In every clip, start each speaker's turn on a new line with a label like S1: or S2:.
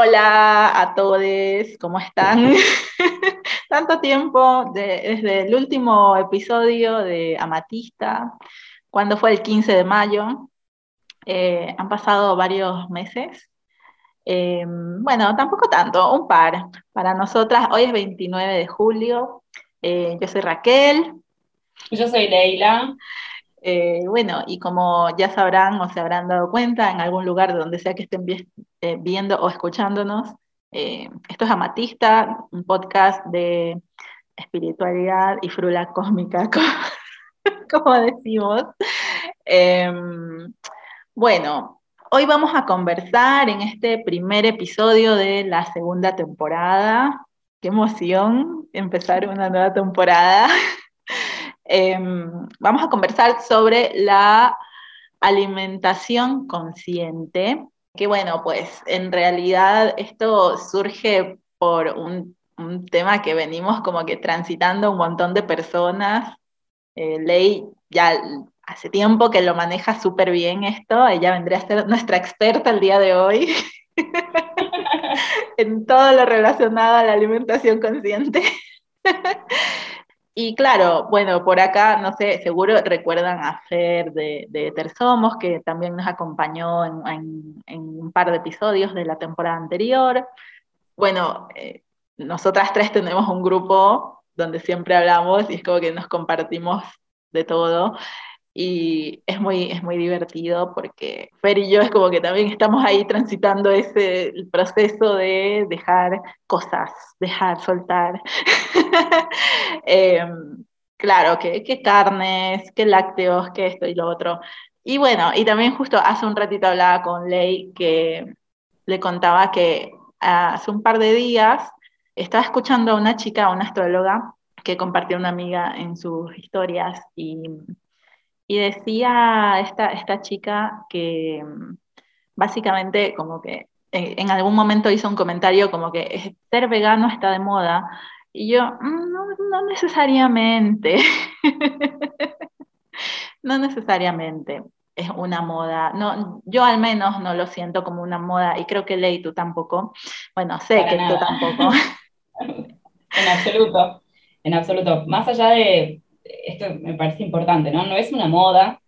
S1: Hola a todos, ¿cómo están? Tanto tiempo desde el último episodio de Amatista, cuando fue el 15 de mayo. Eh, han pasado varios meses. Eh, bueno, tampoco tanto, un par. Para nosotras, hoy es 29 de julio. Eh, yo soy Raquel.
S2: Yo soy Leila.
S1: Eh, bueno, y como ya sabrán o se habrán dado cuenta, en algún lugar donde sea que estén eh, viendo o escuchándonos, eh, esto es Amatista, un podcast de espiritualidad y frula cósmica, como, decimos. Em, bueno, hoy vamos a conversar en este primer episodio de la segunda temporada. Qué emoción empezar una nueva temporada. Em, vamos a conversar sobre la alimentación consciente, que bueno, pues en realidad esto surge por un, tema que venimos como que transitando un montón de personas. Eh, Ley ya hace tiempo que lo maneja súper bien esto, ella vendría a ser nuestra experta el día de hoy en todo lo relacionado a la alimentación consciente. Y claro, bueno, por acá, no sé, seguro recuerdan a Fer de, de Tersomos, que también nos acompañó en, un par de episodios de la temporada anterior. Bueno, eh, nosotras tres tenemos un grupo donde siempre hablamos y es como que nos compartimos de todo y es muy, es muy divertido porque Fer y yo es como que también estamos ahí transitando ese proceso de dejar cosas, dejar, soltar. Em, claro, que, que, carnes, que lácteos, que esto y lo otro. Y bueno, y también justo hace un ratito hablaba con Ley que le contaba que hace un par de días estaba escuchando a una chica, una astróloga, que compartió una amiga en sus historias y y decía esta, esta chica que mm, básicamente como que en, algún momento hizo un comentario como que ser vegano está de moda. Y yo, mm, no, no necesariamente. no necesariamente es una moda. No, yo al menos no lo siento como una moda y creo que Ley tú tampoco. Bueno, sé que tú tampoco.
S2: en absoluto, en absoluto. Más allá de, esto me parece importante, ¿no? No es una moda,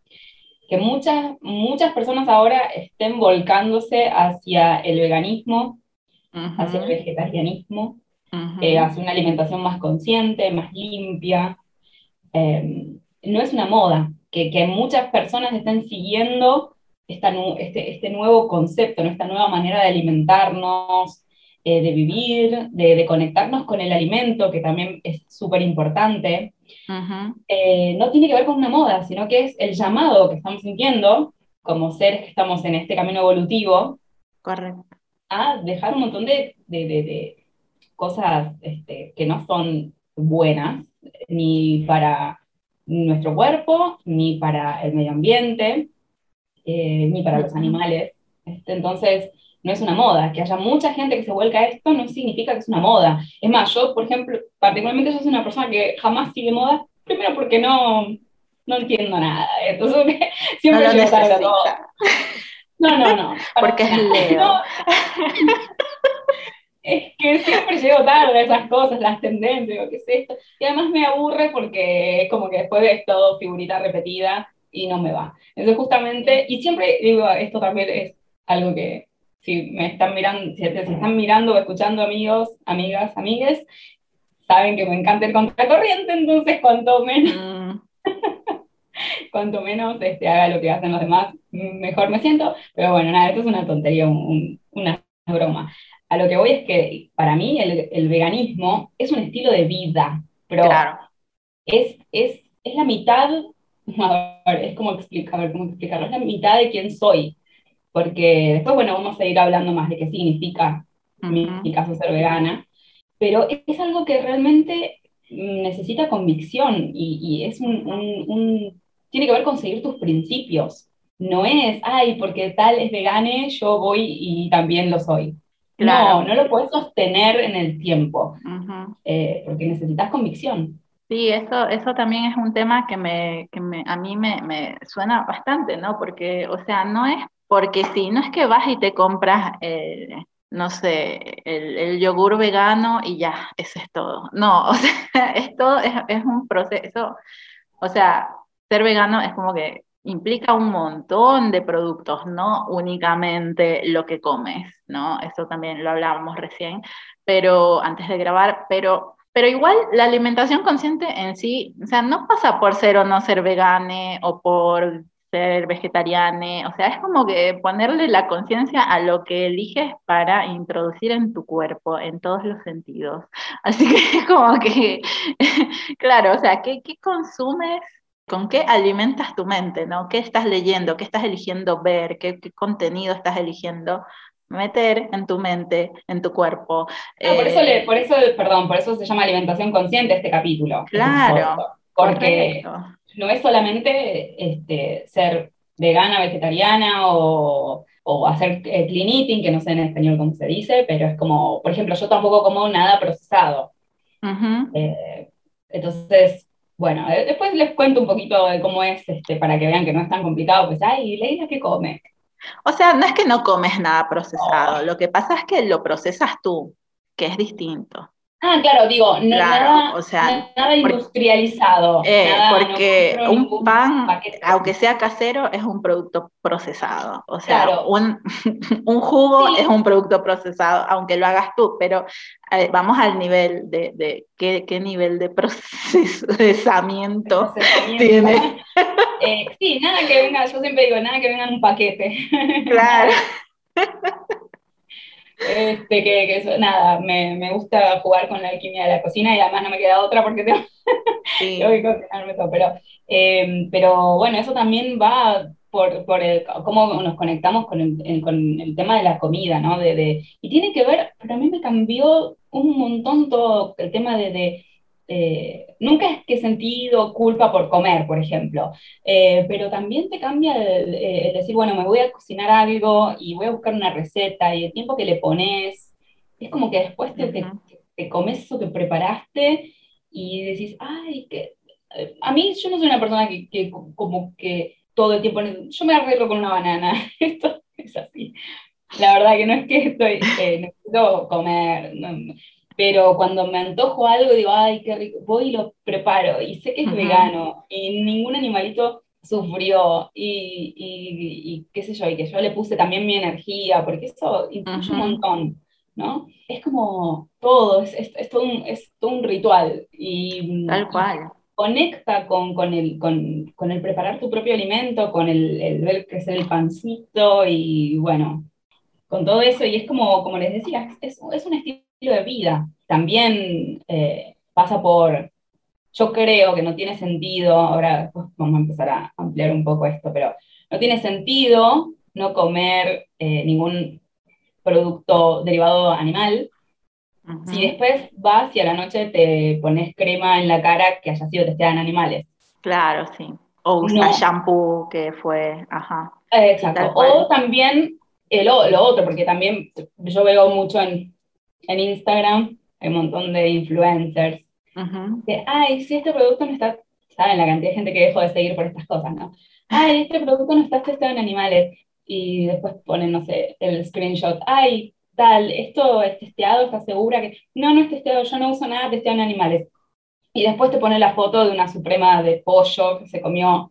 S2: que muchas, muchas personas ahora estén volcándose hacia el veganismo, hacia el vegetarianismo, eh, hacia una alimentación más consciente, más limpia. Em, no es una moda, que, que, muchas personas estén siguiendo esta, este, este nuevo concepto, esta nueva manera de alimentarnos, eh, de vivir, de, conectarnos con el alimento, que también es súper importante, eh, no tiene que ver con una moda, sino que es el llamado que estamos sintiendo como seres que estamos en este camino evolutivo.
S1: Correcto.
S2: A dejar un montón de, de, cosas este, que no son buenas, ni para nuestro cuerpo, ni para el medio ambiente, eh, ni para los animales. Este, entonces, no es una moda. Que haya mucha gente que se vuelca a esto no significa que es una moda. Es más, yo, por ejemplo, particularmente yo soy una persona que jamás sigue moda, primero porque no, no entiendo nada. Entonces, siempre no llego tarde todo. No, no, no.
S1: Porque es Leo.
S2: es que siempre llego tarde a esas cosas, las tendencias, qué es esto. Y además me aburre porque es como que después es todo figurita repetida y no me va. Entonces, justamente, y siempre digo, esto también es algo que si me están mirando, si, están mirando o escuchando amigos, amigas, amigues, saben que me encanta el contracorriente, entonces cuanto menos, mm. cuanto menos este, haga lo que hacen los demás, mejor me siento. Pero bueno, nada, esto es una tontería, una broma. A lo que voy es que para mí el, el veganismo es un estilo de vida, pero es, es, es la mitad, a ver, es como explicar, cómo explicarlo, es la mitad de quién soy porque después, bueno, vamos a ir hablando más de qué significa, en mi, caso, ser vegana, pero es algo que realmente necesita convicción y, es un, tiene que ver con seguir tus principios. No es, ay, porque tal es vegane, yo voy y también lo soy. No, no lo puedes sostener en el tiempo, eh, porque necesitas convicción.
S1: Sí, eso, eso también es un tema que, me, que me, a mí me, me, suena bastante, ¿no? Porque, o sea, no es porque si no es que vas y te compras, eh, no sé, el, yogur vegano y ya, eso es todo. No, o sea, es todo, es, un proceso, o sea, ser vegano es como que implica un montón de productos, no únicamente lo que comes, ¿no? Eso también lo hablábamos recién, pero antes de grabar, pero, pero igual la alimentación consciente en sí, o sea, no pasa por ser o no ser vegane o por ser vegetariana, o sea, es como que ponerle la conciencia a lo que eliges para introducir en tu cuerpo, en todos los sentidos. Así que es como que, claro, o sea, ¿qué, qué consumes? ¿Con qué alimentas tu mente? ¿no? ¿Qué estás leyendo? ¿Qué estás eligiendo ver? ¿Qué, qué contenido estás eligiendo meter en tu mente, en tu cuerpo?
S2: por, eso por eso, perdón, por eso se llama alimentación consciente este capítulo.
S1: Claro.
S2: Porque no es solamente este, ser vegana, vegetariana o, hacer eh, clean eating, que no sé en español cómo se dice, pero es como, por ejemplo, yo tampoco como nada procesado. Eh, entonces, bueno, después les cuento un poquito de cómo es, este, para que vean que no es tan complicado, pues, ay, Leila, ¿qué come?
S1: O sea, no es que no comes nada procesado, lo que pasa es que lo procesas tú, que es distinto.
S2: Ah, claro, digo, nada, o sea, nada industrializado.
S1: Eh, porque un pan, aunque sea casero, es un producto procesado. O sea, un, un, jugo es un producto procesado, aunque lo hagas tú, pero eh, vamos al nivel de, de qué, qué, nivel de procesamiento, tiene.
S2: Eh, sí, nada que venga, yo siempre digo, nada que venga en un paquete.
S1: Claro.
S2: Este, que, nada, me, me, gusta jugar con la alquimia de la cocina y además no me queda otra porque tengo, que cocinarme todo. Pero, eh, pero bueno, eso también va por, por el, cómo nos conectamos con el, con el, tema de la comida, ¿no? De, de, y tiene que ver, pero a mí me cambió un montón todo el tema de, de eh, nunca es que he sentido culpa por comer, por ejemplo, eh, pero también te cambia el, decir, bueno, me voy a cocinar algo y voy a buscar una receta y el tiempo que le pones, es como que después te, te, comes eso que preparaste y decís, ay, que... Eh, a mí yo no soy una persona que, que como que todo el tiempo, yo me arreglo con una banana, esto es así. La verdad que no es que estoy, necesito comer, pero cuando me antojo algo digo, ay, qué rico, voy y lo preparo y sé que es vegano y ningún animalito sufrió y, y, qué sé yo, y que yo le puse también mi energía, porque eso influye un montón, ¿no? Es como todo, es, es, todo, un, es todo, un, ritual y,
S1: Tal cual.
S2: conecta con, con, el, con, con, el preparar tu propio alimento, con el, el ver crecer el pancito y bueno, con todo eso, y es como, como les decía, es, es un estilo de vida. También eh, pasa por, yo creo que no tiene sentido, ahora vamos a empezar a ampliar un poco esto, pero no tiene sentido no comer eh, ningún producto derivado animal si después vas y a la noche te pones crema en la cara que haya sido testada en animales.
S1: Claro, sí. O usar shampoo que fue, ajá.
S2: Exacto. O también lo, lo, otro, porque también yo veo mucho en, en Instagram, hay un montón de influencers, que, ay, si este producto no está, saben la cantidad de gente que dejo de seguir por estas cosas, ¿no? Ay, este producto no está testado en animales, y después ponen, no sé, el screenshot, ay, tal, esto es testeado, ¿estás segura que...? No, no es testeado, yo no uso nada testeado en animales. Y después te pone la foto de una suprema de pollo que se comió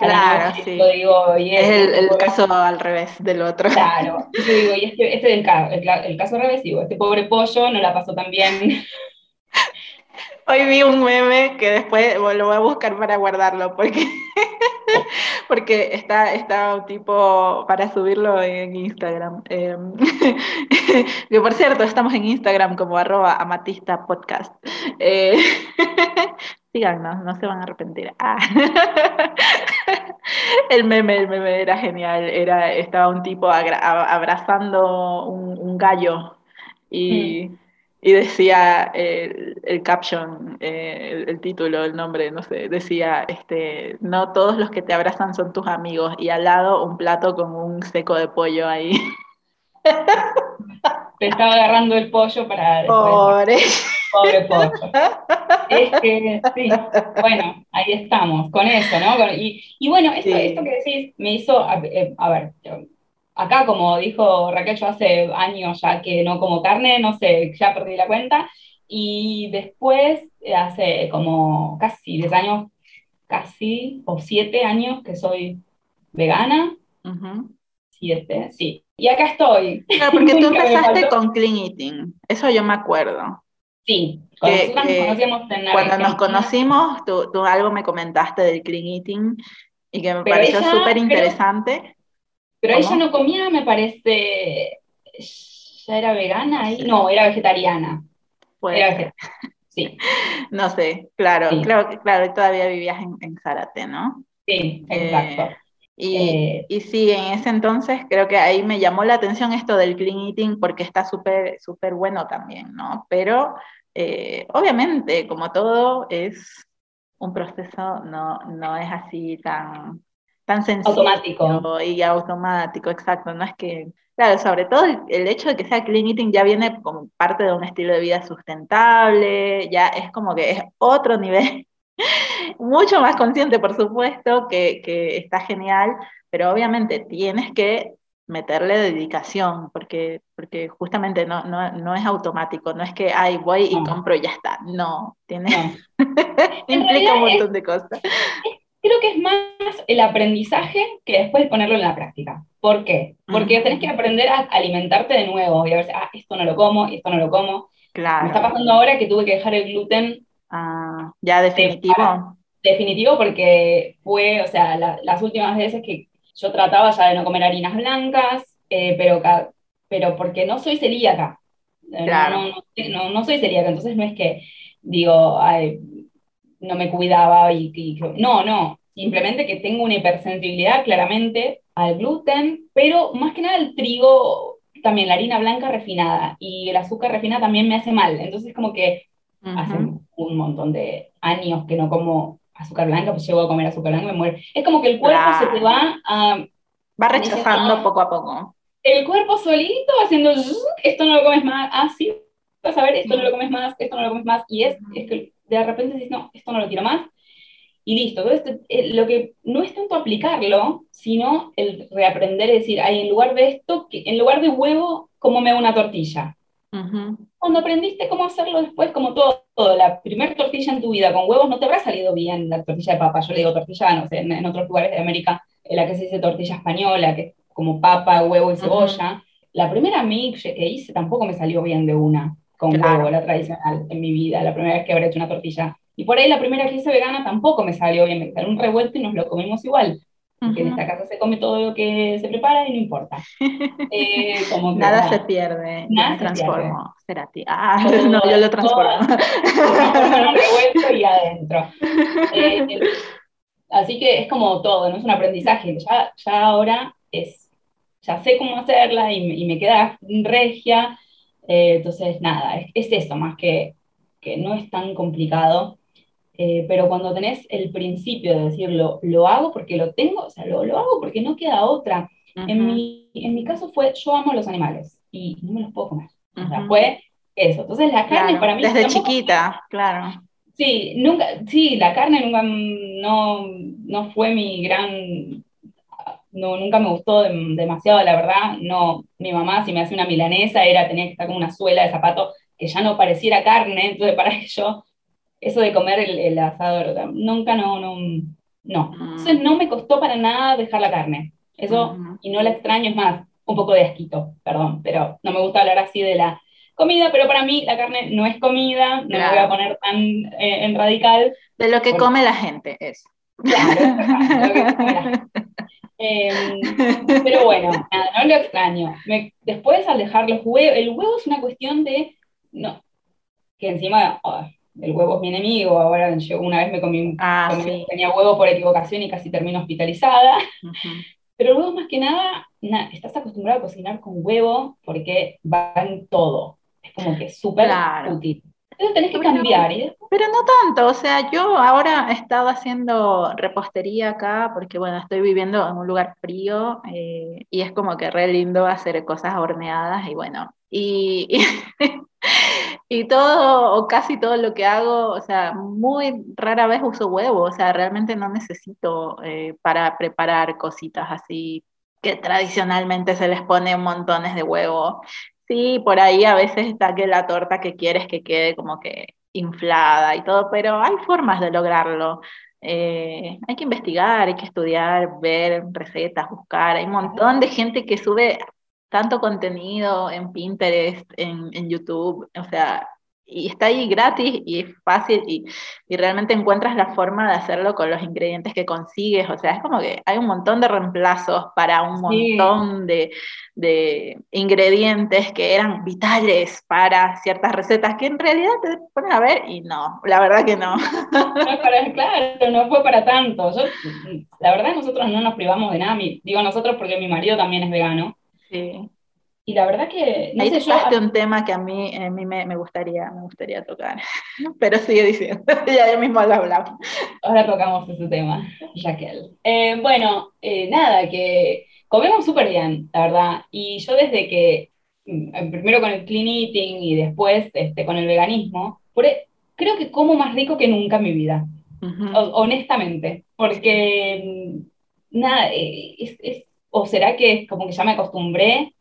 S1: Claro, sí. Digo, y es, el, caso al revés del otro.
S2: Claro, yo digo, y este, este es el, caso, el, caso al revés, digo, este pobre pollo no la pasó tan bien.
S1: Hoy vi un meme que después lo voy a buscar para guardarlo, porque, porque está, está un tipo para subirlo en Instagram. Eh, que por cierto, estamos en Instagram como arroba amatista podcast. Eh, síganos, no se van a arrepentir. Ah. el meme, el meme era genial, era, estaba un tipo abrazando un, gallo y, mm. decía el, caption, eh, el, título, el nombre, no sé, decía, este, no todos los que te abrazan son tus amigos y al lado un plato con un seco de pollo ahí.
S2: Te estaba agarrando el pollo para...
S1: Pobre.
S2: Pobre pollo. Es que, sí, bueno, ahí estamos, con eso, ¿no? Y, y bueno, esto, esto, que decís me hizo, a, eh, ver, acá, como dijo Raquel, yo hace años ya que no como carne, no sé, ya perdí la cuenta. Y después, hace como casi 10 años, casi, o 7 años que soy vegana. Siete, sí. Y acá estoy.
S1: porque tú empezaste con clean eating, eso yo me acuerdo.
S2: Sí, cuando nos conocíamos
S1: Cuando nos conocimos, tú, algo me comentaste del clean eating y que me pareció súper interesante.
S2: Pero, ella no comía, me parece, ya era vegana ahí, no, era vegetariana.
S1: Era Sí. No sé, claro, claro, claro, todavía vivías en, en Zárate, ¿no?
S2: Sí, exacto.
S1: Eh, y, eh, y, sí, en ese entonces creo que ahí me llamó la atención esto del clean eating porque está súper, súper bueno también, ¿no? Pero eh, obviamente, como todo, es un proceso, no, no es así tan, tan sencillo.
S2: Automático.
S1: Y automático, exacto. No es que, claro, sobre todo el, hecho de que sea clean eating ya viene como parte de un estilo de vida sustentable, ya es como que es otro nivel mucho más consciente, por supuesto, que, que, está genial, pero obviamente tienes que meterle dedicación, porque, porque justamente no, no, no es automático, no es que, ay, voy y compro y ya está, no, tiene, implica un montón de cosas.
S2: creo que es más el aprendizaje que después ponerlo en la práctica. ¿Por qué? Porque tenés que aprender a alimentarte de nuevo y a ver si, ah, esto no lo como, y esto no lo como.
S1: Claro.
S2: Me está pasando ahora que tuve que dejar el gluten
S1: Ah, ya definitivo.
S2: definitivo porque fue, o sea, las últimas veces que yo trataba ya de no comer harinas blancas, eh, pero, pero porque no soy celíaca. Eh, no, no, soy celíaca, entonces no es que digo, no me cuidaba y, no, no, simplemente que tengo una hipersensibilidad claramente al gluten, pero más que nada el trigo, también la harina blanca refinada y el azúcar refinada también me hace mal, entonces como que hace un montón de años que no como azúcar blanca, pues llego a comer azúcar blanca y me muero. Es como que el cuerpo se te va a...
S1: Va rechazando poco a poco.
S2: El cuerpo solito haciendo, esto no lo comes más, ah, sí, vas a ver, esto no lo comes más, esto no lo comes más, y es, es que de repente dices, no, esto no lo quiero más, y listo. Entonces, eh, lo que no es tanto aplicarlo, sino el reaprender, es decir, hay en lugar de esto, que, en lugar de huevo, ¿cómo me una tortilla? Cuando aprendiste cómo hacerlo después, como todo, la primer tortilla en tu vida con huevos no te habrá salido bien la tortilla de papa. Yo le digo tortilla, no sé, en, otros lugares de América, en la que se dice tortilla española, que es como papa, huevo y cebolla. La primera mix que hice tampoco me salió bien de una, con huevo, la tradicional en mi vida, la primera vez que habré hecho una tortilla. Y por ahí la primera que hice vegana tampoco me salió bien, me salió un revuelto y nos lo comimos igual que en esta casa se come todo lo que se prepara y no importa.
S1: Eh, nada se pierde, nada se transformo. Ah, no, yo lo transformo.
S2: revuelto y adentro. Eh, así que es como todo, no es un aprendizaje. Ya, ya ahora es, ya sé cómo hacerla y, y me queda regia. Eh, entonces, nada, es, es, eso, más que, que no es tan complicado. Eh, pero cuando tenés el principio de decirlo, lo hago porque lo tengo, o sea, lo, lo hago porque no queda otra. en, mi, en mi caso fue, yo amo los animales y no me los puedo comer. O sea, fue eso. Entonces la carne para mí...
S1: Desde chiquita, claro.
S2: Sí, nunca, sí, la carne nunca, no, no fue mi gran... No, nunca me gustó demasiado, la verdad. No, mi mamá si me hace una milanesa era, tenía que estar con una suela de zapato que ya no pareciera carne, entonces para que yo eso de comer el, el asado, nunca no, no, no. Entonces no me costó para nada dejar la carne. Eso, y no la extraño, es más, un poco de asquito, perdón, pero no me gusta hablar así de la comida, pero para mí la carne no es comida, no me voy a poner tan eh, en radical.
S1: De lo que come la gente, es.
S2: Claro, lo que come la gente. Em, pero bueno, nada, no lo extraño. después al dejar los huevos, el huevo es una cuestión de, no, que encima, el huevo es mi enemigo, ahora yo una vez me comí,
S1: ah,
S2: tenía huevo por equivocación y casi termino hospitalizada, pero el huevo más que nada, estás acostumbrado a cocinar con huevo porque va en todo, es como que súper útil. Entonces tenés que cambiar.
S1: Pero no tanto, o sea, yo ahora he estado haciendo repostería acá porque, bueno, estoy viviendo en un lugar frío eh, y es como que re lindo hacer cosas horneadas y bueno, y, y todo o casi todo lo que hago, o sea, muy rara vez uso huevo, o sea, realmente no necesito eh, para preparar cositas así que tradicionalmente se les pone montones de huevo. Sí, por ahí a veces está que la torta que quieres que quede como que inflada y todo, pero hay formas de lograrlo. Eh, hay que investigar, hay que estudiar, ver recetas, buscar. Hay un montón de gente que sube tanto contenido en Pinterest, en, en YouTube, o sea, y está ahí gratis y es fácil y, y, realmente encuentras la forma de hacerlo con los ingredientes que consigues. O sea, es como que hay un montón de reemplazos para un montón de, de, ingredientes que eran vitales para ciertas recetas que en realidad te ponen a ver y no, la verdad que no.
S2: no para, claro, no fue para tanto. Yo, la verdad nosotros no nos privamos de nada, digo nosotros porque mi marido también es vegano. Sí. Y la verdad que...
S1: No Ahí sé, un tema que a mí, a mí me, me, gustaría, me gustaría tocar, pero sigue diciendo, ya yo mismo lo hablamos.
S2: Ahora tocamos ese tema, Jaquel. Eh, bueno, eh, nada, que comemos súper bien, la verdad. Y yo desde que, mm, primero con el clean eating y después este, con el veganismo, e, creo que como más rico que nunca en mi vida, honestamente. Porque, mm, nada, eh, es, es, o será que es como que ya me acostumbré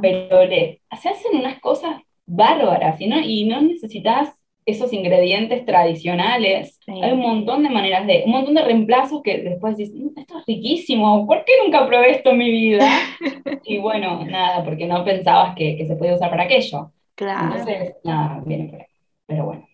S2: pero le, se hacen unas cosas bárbaras ¿no? y no necesitas esos ingredientes tradicionales. Hay un montón de maneras de, un montón de reemplazos que después dices, mm, esto es riquísimo, ¿por qué nunca probé esto en mi vida? y bueno, nada, porque no pensabas que, que se podía usar para aquello. Claro. Entonces, nada, viene por ahí. Pero bueno,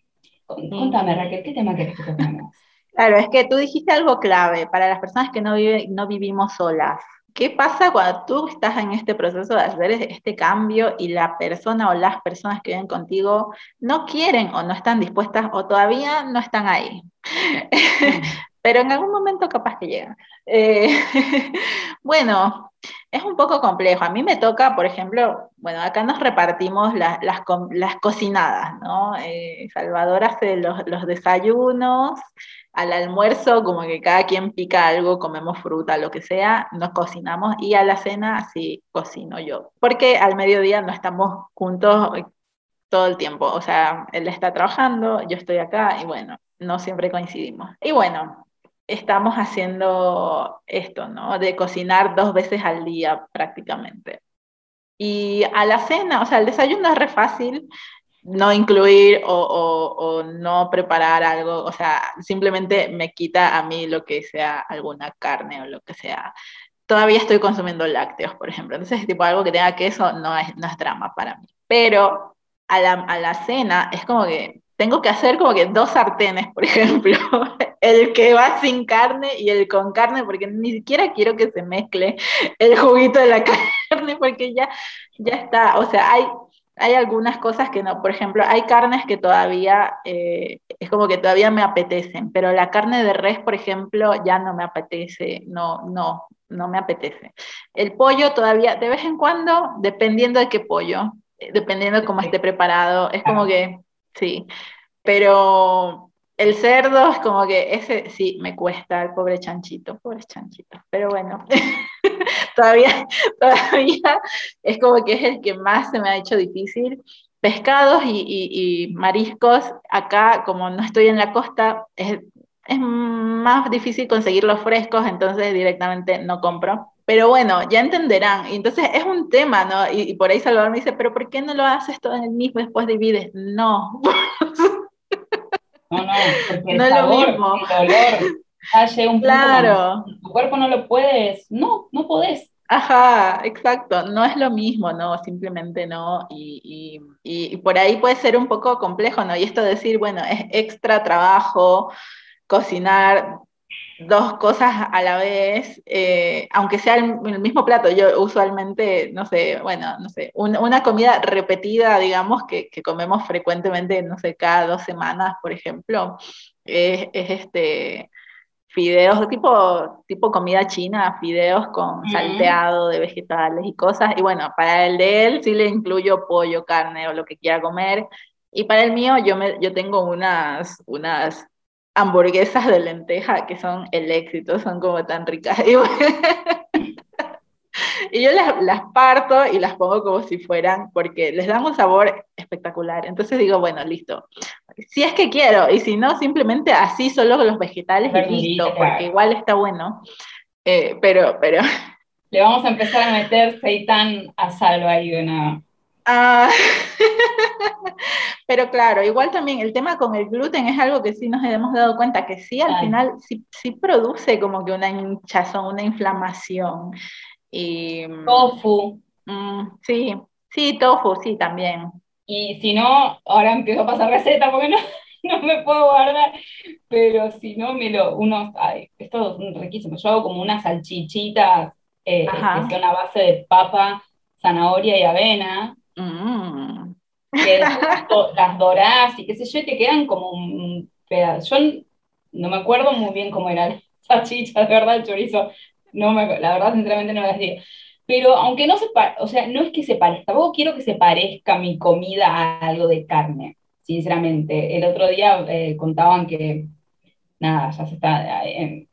S2: contame Raquel, ¿qué tema querés que toquemos?
S1: Claro, es que tú dijiste algo clave para las personas que no, vive, no vivimos solas. ¿Qué pasa cuando tú estás en este proceso de hacer este cambio y la persona o las personas que viven contigo no quieren o no están dispuestas o todavía no están ahí? Pero en algún momento capaz que llegan. Eh, bueno, es un poco complejo. A mí me toca, por ejemplo, bueno, acá nos repartimos las, las, cocinadas, ¿no? Eh, Salvador hace los, los desayunos, al almuerzo, como que cada quien pica algo, comemos fruta, lo que sea, nos cocinamos y a la cena sí cocino yo. Porque al mediodía no estamos juntos todo el tiempo. O sea, él está trabajando, yo estoy acá y bueno, no siempre coincidimos. Y bueno, estamos haciendo esto, ¿no? De cocinar dos veces al día prácticamente. Y a la cena, o sea, el desayuno es re fácil, no incluir o, no preparar algo, o sea, simplemente me quita a mí lo que sea alguna carne o lo que sea. Todavía estoy consumiendo lácteos, por ejemplo. Entonces, tipo algo que tenga queso no es, no es drama para mí. Pero a la, a la cena es como que tengo que hacer como que dos sartenes, por ejemplo, el que va sin carne y el con carne, porque ni siquiera quiero que se mezcle el juguito de la carne, porque ya, ya está, o sea, hay hay algunas cosas que no, por ejemplo, hay carnes que todavía, eh, es como que todavía me apetecen, pero la carne de res, por ejemplo, ya no me apetece, no, no, no me apetece. El pollo todavía, de vez en cuando, dependiendo de qué pollo, eh, dependiendo de cómo esté preparado, es como que, sí, pero el cerdo es como que ese sí me cuesta, el pobre chanchito, pobre chanchito, pero bueno. todavía, todavía es como que es el que más se me ha hecho difícil. Pescados y, mariscos, acá como no estoy en la costa, es, es más difícil conseguirlos frescos, entonces directamente no compro. Pero bueno, ya entenderán. Entonces es un tema, ¿no? Y, por ahí Salvador me dice, pero ¿por qué no lo haces todo en el mismo después divides? No.
S2: No, no, porque no es lo mismo. un claro. tu cuerpo no lo puedes, no, no podés.
S1: Ajá, exacto, no es lo mismo, ¿no? Simplemente no, y, y, y, por ahí puede ser un poco complejo, ¿no? Y esto de decir, bueno, es extra trabajo cocinar dos cosas a la vez, eh, aunque sea el, mismo plato, yo usualmente, no sé, bueno, no sé, una comida repetida, digamos, que, que, comemos frecuentemente, no sé, cada dos semanas, por ejemplo, es, es este fideos, tipo, tipo comida china, fideos con salteado de vegetales y cosas. Y bueno, para el de él sí le incluyo pollo, carne o lo que quiera comer. Y para el mío yo, me, yo tengo unas, unas hamburguesas de lenteja que son el éxito, son como tan ricas. Y, yo las, las, parto y las pongo como si fueran, porque les dan un sabor espectacular. Entonces digo, bueno, listo. Si es que quiero, y si no, simplemente así solo con los vegetales y listo, porque igual está bueno. Eh, pero, pero
S2: le vamos a empezar a meter seitán a salvo ahí de nada.
S1: Ah, pero claro, igual también el tema con el gluten es algo que sí nos hemos dado cuenta que sí, al final sí, sí, produce como que una hinchazón, una inflamación. Y,
S2: tofu.
S1: Mm, sí, sí, tofu, sí, también.
S2: Y si no, ahora empiezo a pasar receta porque no, no me puedo guardar, pero si no, me lo, unos, ay, esto es riquísimo, yo hago como unas salchichitas eh, que son a base de papa, zanahoria y avena, mm. que las, dorás y qué sé yo, y te quedan como un pedazo. Yo no me acuerdo muy bien cómo eran salchichas, de verdad, el chorizo, no me, la verdad, sinceramente no las digo. Pero aunque no se o sea, no es que se parezca, tampoco quiero que se parezca mi comida a algo de carne, sinceramente. El otro día eh, contaban que, nada, ya se está, eh,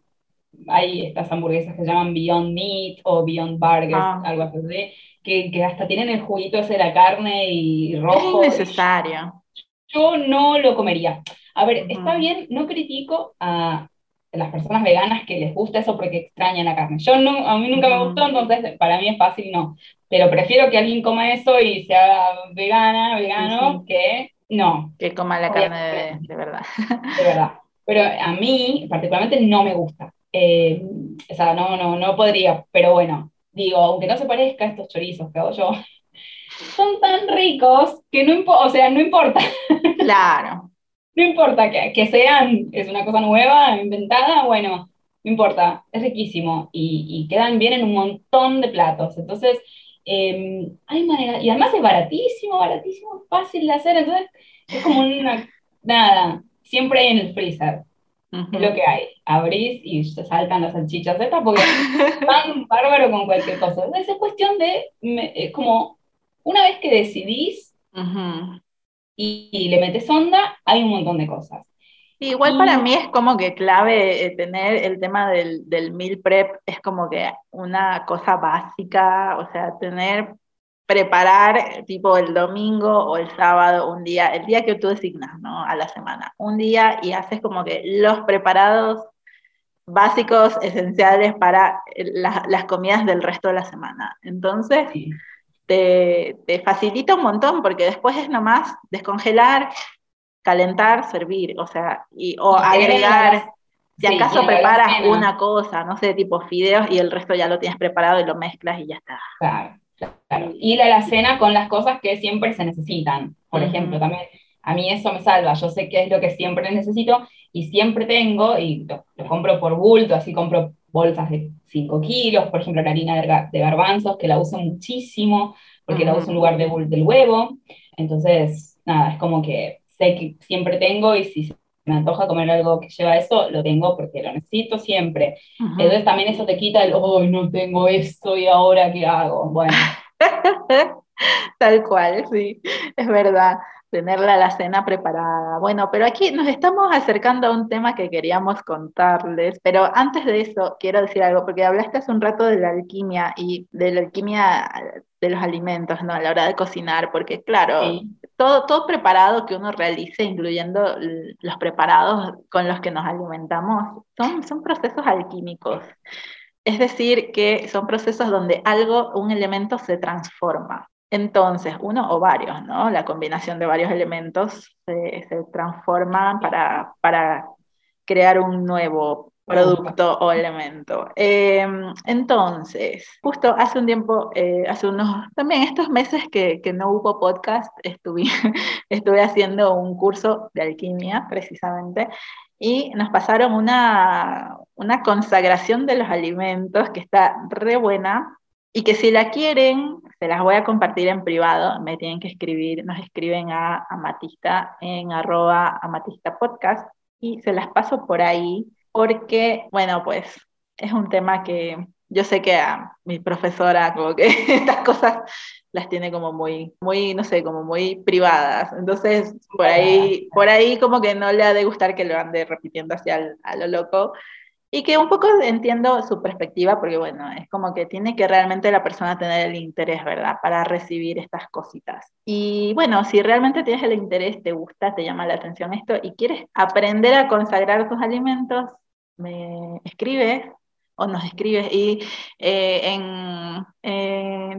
S2: hay estas hamburguesas que se llaman Beyond Meat o Beyond Burgers, ah. algo así, que, que, hasta tienen el juguito ese de la carne y rojo.
S1: Es necesario.
S2: Yo no lo comería. A ver, está bien, no critico a, las personas veganas que les gusta eso porque extrañan la carne. Yo no, a mí nunca me gustó, entonces para mí es fácil no. Pero prefiero que alguien coma eso y sea vegana, vegano, que no.
S1: Que coma la carne de, verdad.
S2: De verdad. Pero a mí particularmente no me gusta. Eh, o sea, no, no, no podría, pero bueno, digo, aunque no se parezca a estos chorizos que hago yo, son tan ricos que no, o sea, no importa.
S1: Claro
S2: no importa que, que, sean, es una cosa nueva, inventada, bueno, no importa, es riquísimo y, quedan bien en un montón de platos. Entonces, em, hay manera, y además es baratísimo, baratísimo, fácil de hacer, entonces es como una, nada, siempre hay en el freezer. Es lo que hay. Abrís y saltan las salchichas estas porque van bárbaro con cualquier cosa. Entonces es cuestión de, es como, una vez que decidís, y, le metes onda, hay un montón de cosas.
S1: Igual para mí es como que clave eh, tener el tema del, del meal prep, es como que una cosa básica, o sea, tener, preparar tipo el domingo o el sábado, un día, el día que tú designas, ¿no? A la semana, un día y haces como que los preparados básicos, esenciales para las comidas del resto de la semana. Entonces, te, facilita un montón porque después es nomás descongelar, calentar, servir, o sea, y, o agregar, si acaso preparas una cosa, no sé, tipo fideos y el resto ya lo tienes preparado y lo mezclas y ya está.
S2: Claro, claro. Y la alacena con las cosas que siempre se necesitan, por ejemplo, también a mí eso me salva, yo sé qué es lo que siempre necesito y siempre tengo, y lo, compro por bulto, así compro bolsas de 5 kilos, por ejemplo, la harina de, garbanzos, que la uso muchísimo, porque la uso en lugar de, del huevo, entonces, nada, es como que sé que siempre tengo y si me antoja comer algo que lleva eso, lo tengo porque lo necesito siempre. Entonces también eso te quita el, oh, no tengo esto y ahora qué hago. Bueno.
S1: Tal cual, sí, es verdad tener la alacena preparada. Bueno, pero aquí nos estamos acercando a un tema que queríamos contarles, pero antes de eso quiero decir algo, porque hablaste hace un rato de la alquimia y de la alquimia de los alimentos, ¿no? A la hora de cocinar, porque claro, todo, todo preparado que uno realice, incluyendo los preparados con los que nos alimentamos, son, son procesos alquímicos. Es decir, que son procesos donde algo, un elemento se transforma. Entonces, uno o varios, ¿no? La combinación de varios elementos se, transforma para, para, crear un nuevo producto o elemento. Em, entonces, justo hace un tiempo, eh, hace unos, también estos meses que, que no hubo podcast, estuve, estuve haciendo un curso de alquimia, precisamente, y nos pasaron una, una consagración de los alimentos que está re buena y que si la quieren, se las voy a compartir en privado, me tienen que escribir, nos escriben a Amatista en arroba amatista podcast y se las paso por ahí porque, bueno, pues es un tema que yo sé que a mi profesora como que estas cosas las tiene como muy, muy, no sé, como muy privadas. Entonces, por ahí, por ahí como que no le ha de gustar que lo ande repitiendo hacia a lo loco. Y que un poco entiendo su perspectiva, porque bueno, es como que tiene que realmente la persona tener el interés, ¿verdad? Para recibir estas cositas. Y bueno, si realmente tienes el interés, te gusta, te llama la atención esto y quieres aprender a consagrar tus alimentos, me escribes o nos escribes. Y eh,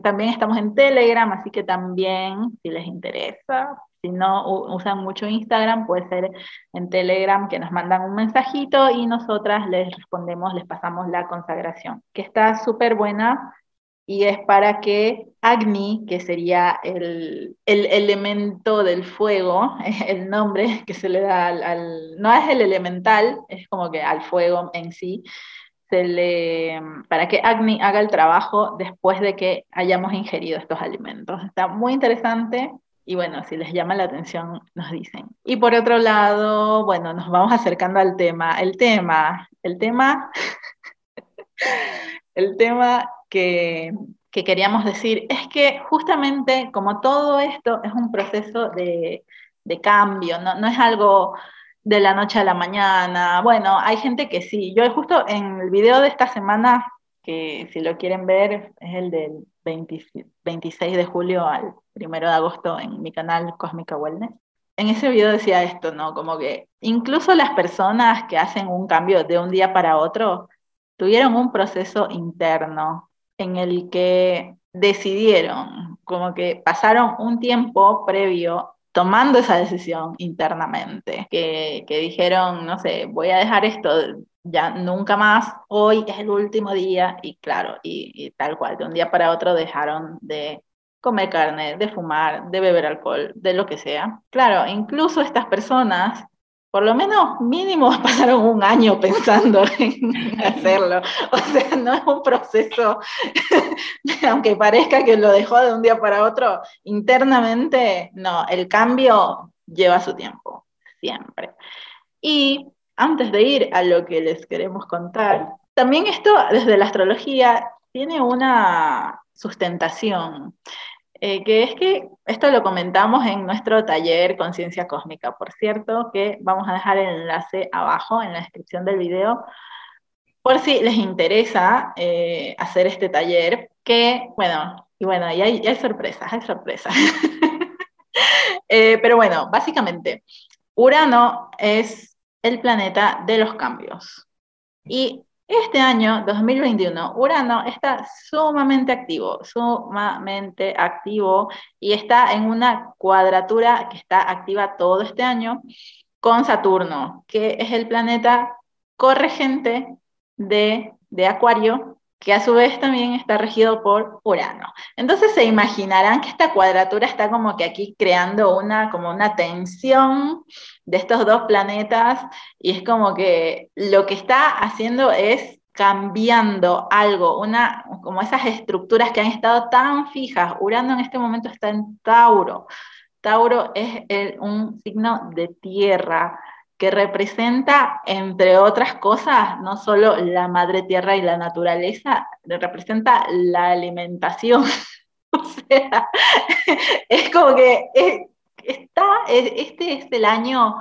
S1: también estamos en Telegram, así que también, si les interesa, si no usan mucho Instagram, puede ser en Telegram que nos mandan un mensajito y nosotras les respondemos, les pasamos la consagración, que está súper buena y es para que Agni, que sería el, elemento del fuego, el nombre que se le da al, no es el elemental, es como que al fuego en sí, se le, para que Agni haga el trabajo después de que hayamos ingerido estos alimentos. Está muy interesante y bueno, si les llama la atención, nos dicen. Y por otro lado, bueno, nos vamos acercando al tema. El tema, el tema, el tema que, queríamos decir es que justamente como todo esto es un proceso de, cambio, no, es algo de la noche a la mañana. Bueno, hay gente que sí. Yo justo en el video de esta semana, que si lo quieren ver, es el del 26 de julio al 1 de agosto en mi canal Cósmica Wellness. En ese video decía esto, ¿no? Como que incluso las personas que hacen un cambio de un día para otro tuvieron un proceso interno en el que decidieron, como que pasaron un tiempo previo tomando esa decisión internamente, que, dijeron, no sé, voy a dejar esto ya nunca más, hoy es el último día y claro, y, tal cual, de un día para otro dejaron de comer carne, de fumar, de beber alcohol, de lo que sea. Claro, incluso estas personas por lo menos mínimo pasaron un año pensando en hacerlo. O sea, no es un proceso, aunque parezca que lo dejó de un día para otro, internamente, no, el cambio lleva su tiempo, siempre. Y antes de ir a lo que les queremos contar, también esto desde la astrología tiene una sustentación. Eh, que es que esto lo comentamos en nuestro taller Conciencia Cósmica, por cierto, que vamos a dejar el enlace abajo en la descripción del video, por si les interesa eh, hacer este taller, que, bueno, y bueno, y hay, sorpresas, hay sorpresas. Eh, pero bueno, básicamente, Urano es el planeta de los cambios. Y este año, 2021, Urano está sumamente activo, sumamente activo y está en una cuadratura que está activa todo este año con Saturno, que es el planeta corregente de, de Acuario, que a su vez también está regido por Urano. Entonces se imaginarán que esta cuadratura está como que aquí creando una, como una tensión de estos dos planetas y es como que lo que está haciendo es cambiando algo, una, como esas estructuras que han estado tan fijas. Urano en este momento está en Tauro. Tauro es un signo de tierra que representa, entre otras cosas, no solo la madre tierra y la naturaleza, representa la alimentación. o sea, es como que está, este es el año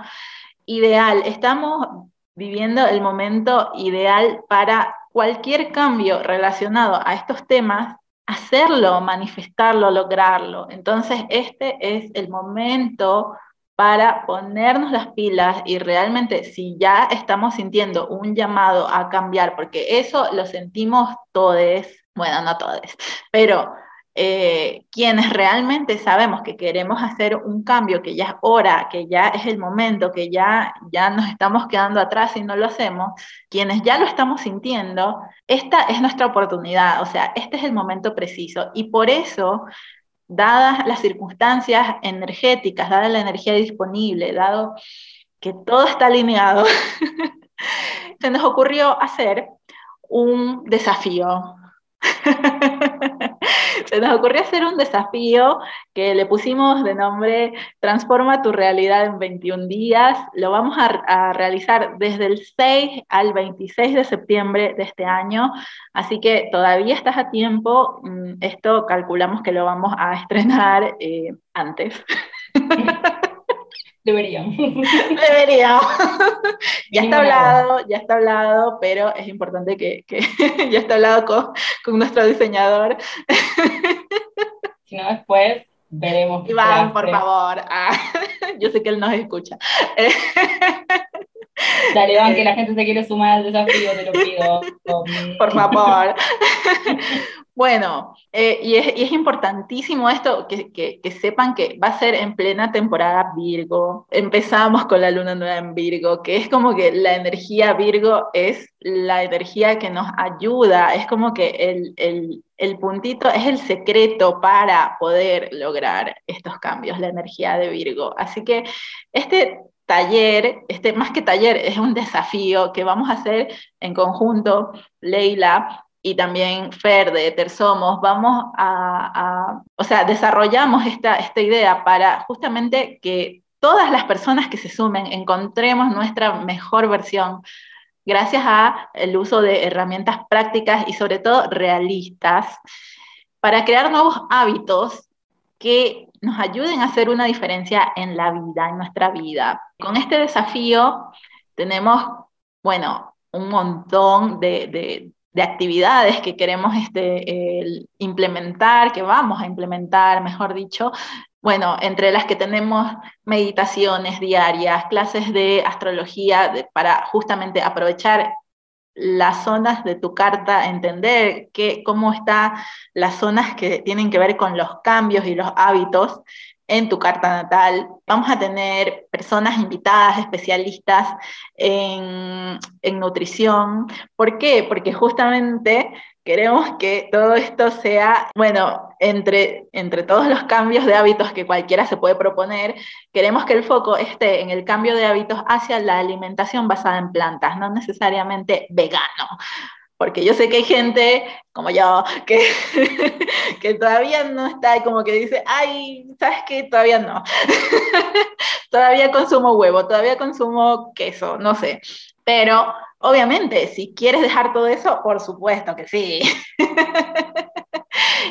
S1: ideal. Estamos viviendo el momento ideal para cualquier cambio relacionado a estos temas, hacerlo, manifestarlo, lograrlo. Entonces, este es el momento para ponernos las pilas y realmente si ya estamos sintiendo un llamado a cambiar, porque eso lo sentimos todos, bueno, no todos, pero eh, quienes realmente sabemos que queremos hacer un cambio, que ya es hora, que ya es el momento, que ya, ya nos estamos quedando atrás y no lo hacemos, quienes ya lo estamos sintiendo, esta es nuestra oportunidad, o sea, este es el momento preciso. Y por eso, dadas las circunstancias energéticas, dada la energía disponible, dado que todo está alineado, se nos ocurrió hacer un desafío. se nos ocurrió hacer un desafío que le pusimos de nombre Transforma tu realidad en 21 días. Lo vamos a, realizar desde el 6 al 26 de septiembre de este año, así que todavía estás a tiempo. Mm, esto calculamos que lo vamos a estrenar eh, antes.
S2: Deberíamos.
S1: Deberíamos. ya está hablado, ya está hablado, pero es importante que, ya está hablado con, con nuestro diseñador.
S2: si no, después veremos.
S1: Iván, por favor. Ah, yo sé que él nos escucha.
S2: Dale, Van, que la gente se quiere sumar al desafío, te lo pido.
S1: Por favor. Bueno, eh, y, es, importantísimo esto, que, sepan que va a ser en plena temporada Virgo. Empezamos con la luna nueva en Virgo, que es como que la energía Virgo es la energía que nos ayuda, es como que el, el puntito es el secreto para poder lograr estos cambios, la energía de Virgo. Así que este taller, este, más que taller, es un desafío que vamos a hacer en conjunto, Leila, y también Fer de Tersomos, vamos a, o sea, desarrollamos esta, esta idea para justamente que todas las personas que se sumen encontremos nuestra mejor versión gracias al uso de herramientas prácticas y sobre todo realistas para crear nuevos hábitos que nos ayuden a hacer una diferencia en la vida, en nuestra vida. Con este desafío tenemos, bueno, un montón de actividades que queremos este, implementar, que vamos a implementar, mejor dicho, bueno, entre las que tenemos meditaciones diarias, clases de astrología para justamente aprovechar las zonas de tu carta, entender que, cómo están las zonas que tienen que ver con los cambios y los hábitos en tu carta natal. Vamos a tener personas invitadas, especialistas en, nutrición. ¿Por qué? Porque justamente queremos que todo esto sea, bueno, entre, entre todos los cambios de hábitos que cualquiera se puede proponer, queremos que el foco esté en el cambio de hábitos hacia la alimentación basada en plantas, no necesariamente vegano porque yo sé que hay gente como yo que, que todavía no está, como que dice, ay, ¿sabes qué? Todavía no. todavía consumo huevo, todavía consumo queso, no sé. Pero obviamente, si quieres dejar todo eso, por supuesto que sí.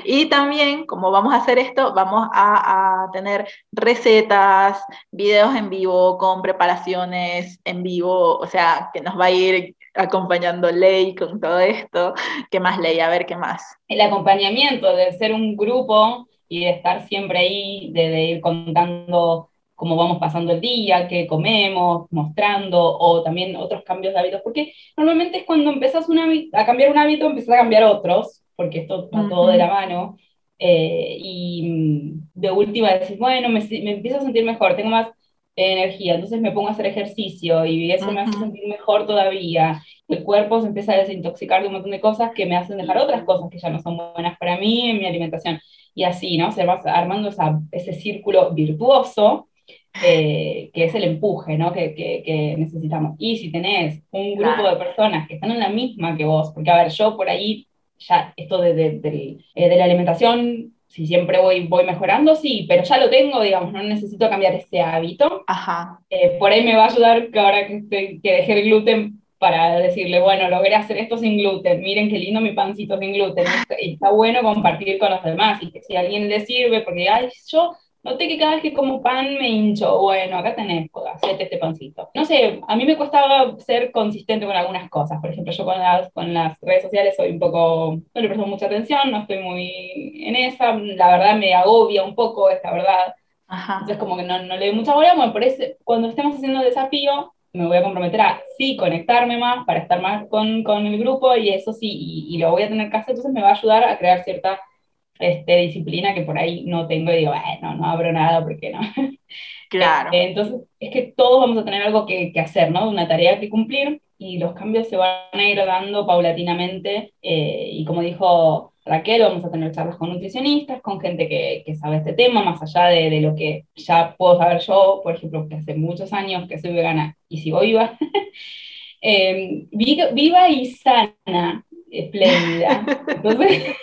S1: Y también, como vamos a hacer esto, vamos a, tener recetas, videos en vivo con preparaciones en vivo, o sea, que nos va a ir acompañando Ley con todo esto. ¿Qué más Ley? A ver, ¿qué más?
S2: El acompañamiento de ser un grupo y de estar siempre ahí, de, ir contando cómo vamos pasando el día, qué comemos, mostrando, o también otros cambios de hábitos, porque normalmente es cuando empezás a cambiar un hábito, empezás a cambiar otros, porque esto va todo de la mano, eh, y de última decís, bueno, me, me, empiezo a sentir mejor, tengo más energía, entonces me pongo a hacer ejercicio y eso me hace sentir mejor todavía. El cuerpo se empieza a desintoxicar de un montón de cosas que me hacen dejar otras cosas que ya no son buenas para mí en mi alimentación. Y así, ¿no? Se va armando esa, ese círculo virtuoso eh, que es el empuje ¿no? que, que, que, necesitamos. Y si tenés un grupo de personas que están en la misma que vos, porque a ver, yo por ahí, ya esto de, de, de, eh, de la alimentación si siempre voy, voy mejorando, sí, pero ya lo tengo, digamos, no necesito cambiar ese hábito.
S1: Ajá.
S2: Eh, por ahí me va a ayudar que ahora que, que dejé el gluten para decirle, bueno, logré hacer esto sin gluten, miren qué lindo mi pancito sin gluten, y está bueno compartir con los demás, y que si a alguien le sirve, porque, ay, yo Noté que cada vez que como pan me hincho. Bueno, acá tenés, hacete este pancito. No sé, a mí me costaba ser consistente con algunas cosas. Por ejemplo, yo con las, con las redes sociales soy un poco, no le presto mucha atención, no estoy muy en esa. La verdad me agobia un poco, esta verdad. Ajá. Entonces como que no, no le doy mucha bola. Bueno, por eso, cuando estemos haciendo el desafío, me voy a comprometer a sí conectarme más para estar más con, con el grupo y eso sí, y, y, lo voy a tener que hacer. Entonces me va a ayudar a crear cierta este, disciplina que por ahí no tengo y digo, bueno, no abro nada porque no.
S1: Claro.
S2: Este, entonces, es que todos vamos a tener algo que, que, hacer, ¿no? Una tarea que cumplir y los cambios se van a ir dando paulatinamente. Eh, y como dijo Raquel, vamos a tener charlas con nutricionistas, con gente que, que sabe este tema, más allá de, de, lo que ya puedo saber yo, por ejemplo, que hace muchos años que soy vegana y sigo viva. eh, viva y sana, espléndida. Entonces,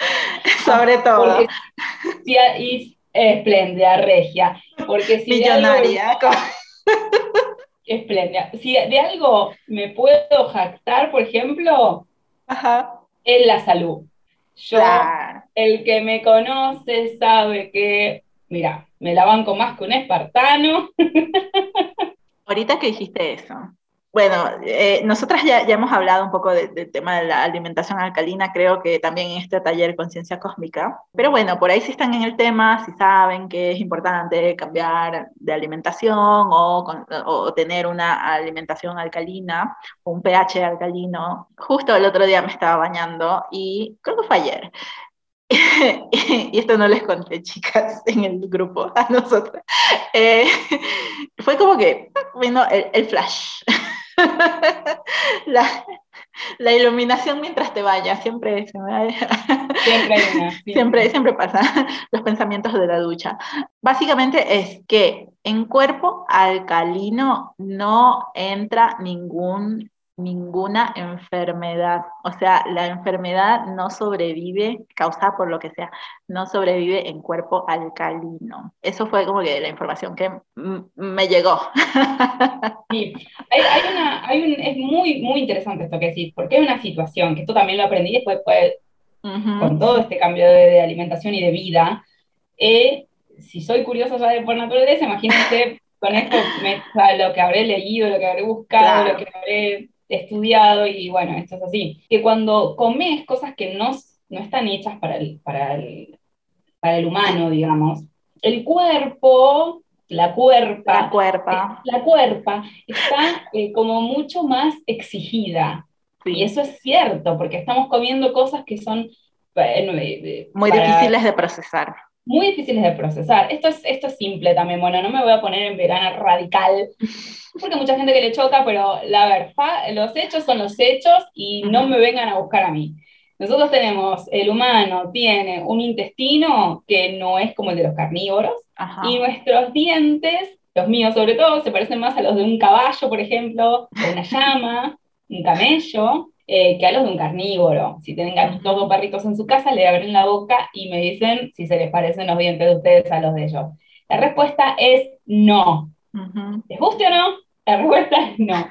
S1: Sobre todo.
S2: y espléndida, regia. Porque si
S1: Millonaria.
S2: espléndida. Si de algo me puedo jactar, por ejemplo,
S1: Ajá.
S2: es la salud. Yo, el que me conoce sabe que, mira, me la banco más que un espartano.
S1: Ahorita que dijiste eso, bueno, eh, nosotras ya, ya, hemos hablado un poco del tema de la alimentación alcalina, creo que también en este taller Conciencia Cósmica, pero bueno, por ahí si están en el tema, si saben que es importante cambiar de alimentación o, o tener una alimentación alcalina o un pH alcalino, justo el otro día me estaba bañando y creo que fue ayer, y esto no les conté, chicas, en el grupo, a nosotras. Eh, fue como que vino el, flash. la, la, iluminación mientras te vayas, siempre, siempre, siempre, siempre pasa, los pensamientos de la ducha. Básicamente es que en cuerpo alcalino no entra ningún ninguna enfermedad. O sea, la enfermedad no sobrevive, causada por lo que sea, no sobrevive en cuerpo alcalino. Eso fue como que la información que me llegó.
S2: Sí, hay, una, hay un, es muy, muy interesante esto que decís, porque es una situación, que esto también lo aprendí después, con todo este cambio de, alimentación y de vida. Eh, si soy curiosa ya de por naturaleza, imagínense con esto lo que habré leído, lo que habré buscado, lo que habré estudiado y bueno, esto es así. Que cuando comes cosas que no, no están hechas para el, para, el, para el humano, digamos, el cuerpo, la cuerpa,
S1: la cuerpa,
S2: la cuerpa está eh, como mucho más exigida. Y eso es cierto, porque estamos comiendo cosas que son...
S1: Eh, Muy difíciles de procesar
S2: muy difíciles de procesar. Esto es, esto es simple también, bueno, no me voy a poner en verana radical, porque mucha gente que le choca, pero la verdad, los hechos son los hechos y no me vengan a buscar a mí. Nosotros tenemos, el humano tiene un intestino que no es como el de los carnívoros, y nuestros dientes, los míos sobre todo, se parecen más a los de un caballo, por ejemplo, una llama, un camello, eh, que a los de un carnívoro. Si tienen gatitos o perritos en su casa, le abren la boca y me dicen si se les parecen los dientes de ustedes a los de ellos. La respuesta es no. ¿Les guste o no? La respuesta es no.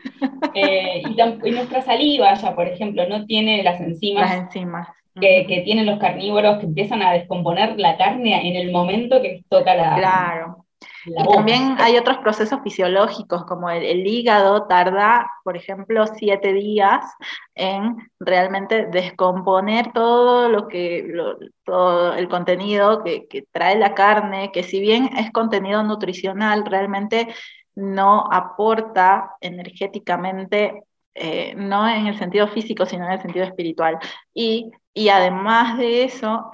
S2: Eh, y, nuestra saliva ya, por ejemplo, no tiene las enzimas,
S1: las enzimas.
S2: Que, que, tienen los carnívoros que empiezan a descomponer la carne en el momento que toca la,
S1: claro. Y también hay otros procesos fisiológicos, como el, hígado tarda, por ejemplo, siete días en realmente descomponer todo lo que, todo el contenido que, trae la carne, que si bien es contenido nutricional, realmente no aporta energéticamente, eh, no en el sentido físico, sino en el sentido espiritual. Y, y además de eso,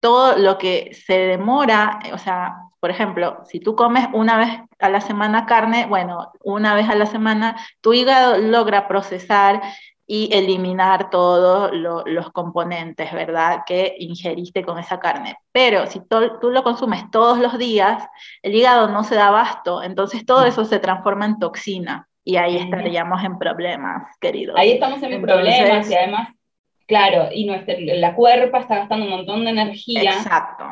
S1: todo lo que se demora, o sea, por ejemplo, si tú comes una vez a la semana carne, bueno, una vez a la semana tu hígado logra procesar y eliminar todos los componentes, ¿verdad? Que ingeriste con esa carne. Pero si tú lo consumes todos los días, el hígado no se da abasto, entonces todo eso se transforma en toxina y ahí estaríamos en problemas, queridos.
S2: Ahí estamos en problemas y además, claro, y nuestra, la cuerpa está gastando un montón de energía.
S1: Exacto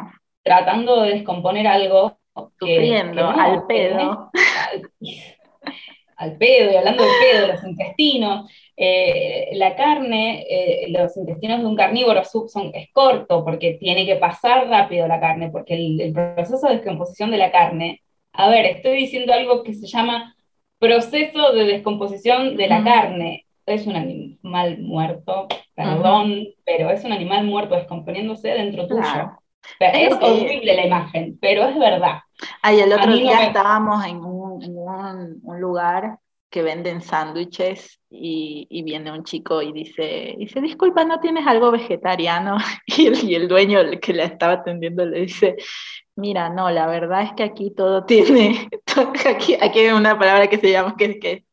S2: tratando de descomponer algo.
S1: Sufriendo, al pedo.
S2: al, pedo, y hablando del pedo, los intestinos. Eh, la carne, eh, los intestinos de un carnívoro son, es corto porque tiene que pasar rápido la carne, porque el, proceso de descomposición de la carne, a ver, estoy diciendo algo que se llama proceso de descomposición de la carne. Es un animal muerto, perdón, pero es un animal muerto descomponiéndose dentro tuyo. Es horrible la imagen, pero es verdad.
S1: Ay, el otro día estábamos en, un, un, lugar que venden sándwiches y, y, viene un chico y dice, dice, disculpa, ¿no tienes algo vegetariano? Y el, y el dueño que la estaba atendiendo le dice, mira, no, la verdad es que aquí todo tiene, aquí, aquí hay una palabra que se llama que, que